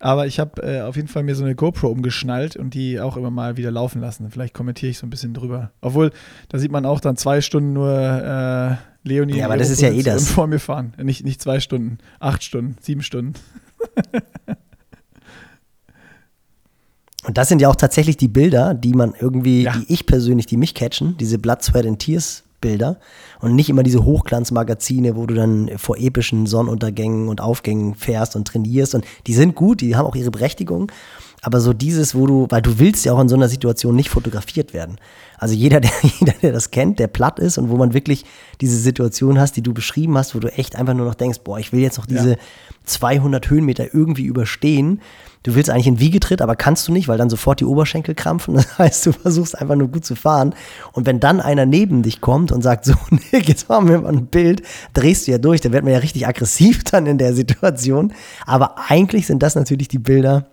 Aber ich habe äh, auf jeden Fall mir so eine GoPro umgeschnallt und die auch immer mal wieder laufen lassen. Vielleicht kommentiere ich so ein bisschen drüber. Obwohl, da sieht man auch dann zwei Stunden nur äh, Leonie Ja, aber das ist ja eh das. vor mir fahren. Nicht, nicht zwei Stunden, acht Stunden, sieben Stunden. Und das sind ja auch tatsächlich die Bilder, die man irgendwie, Ja. die ich persönlich, die mich catchen, diese Blood, Sweat and Tears Bilder und nicht immer diese Hochglanzmagazine, wo du dann vor epischen Sonnenuntergängen und Aufgängen fährst und trainierst und die sind gut, die haben auch ihre Berechtigung, aber so dieses, wo du, weil du willst ja auch in so einer Situation nicht fotografiert werden. Also jeder, der, jeder, der das kennt, der platt ist und wo man wirklich diese Situation hast, die du beschrieben hast, wo du echt einfach nur noch denkst, boah, ich will jetzt noch diese Ja. 200 Höhenmeter irgendwie überstehen. Du willst eigentlich in Wiegetritt, aber kannst du nicht, weil dann sofort die Oberschenkel krampfen. Das heißt, du versuchst einfach nur gut zu fahren. Und wenn dann einer neben dich kommt und sagt, so, Nick, jetzt machen wir mal ein Bild, drehst du ja durch, dann wird man ja richtig aggressiv dann in der Situation. Aber eigentlich sind das natürlich die Bilder,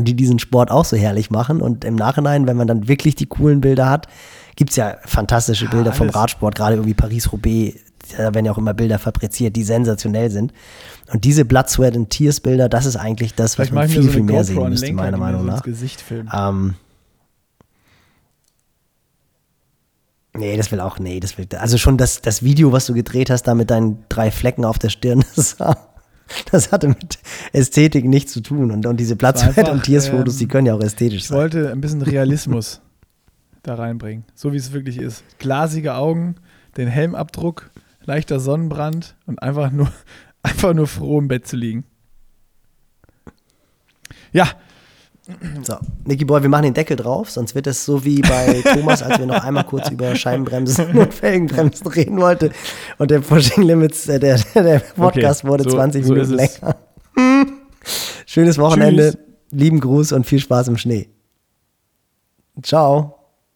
die diesen Sport auch so herrlich machen. Und im Nachhinein, wenn man dann wirklich die coolen Bilder hat, gibt es ja fantastische Bilder vom alles. Radsport, gerade irgendwie Paris-Roubaix. Da werden ja auch immer Bilder fabriziert, die sensationell sind. Und diese Blood, Sweat and Tears Bilder, das ist eigentlich das, was Vielleicht man ich viel, so viel mehr GoPro sehen müsste, meiner Meinung nach. Ähm, nee, das will auch, nee, das will, also schon das, das Video, was du gedreht hast, da mit deinen drei Flecken auf der Stirn, das, das hatte mit Ästhetik nichts zu tun. Und, und diese Blood, war Sweat einfach, and Tears Fotos, ähm, die können ja auch ästhetisch Ich sein. wollte ein bisschen Realismus da reinbringen, so wie es wirklich ist. Glasige Augen, den Helmabdruck, leichter Sonnenbrand und einfach nur, einfach nur froh im Bett zu liegen. Ja, So, Nicky Boy, wir machen den Deckel drauf, sonst wird es so wie bei Thomas, als wir noch einmal kurz über Scheibenbremsen und Felgenbremsen reden wollten. Und der Pushing Limits, äh, der, der Podcast Okay, wurde so- 20 so Minuten länger. Schönes Wochenende, Tschüss. lieben Gruß und viel Spaß im Schnee. Ciao.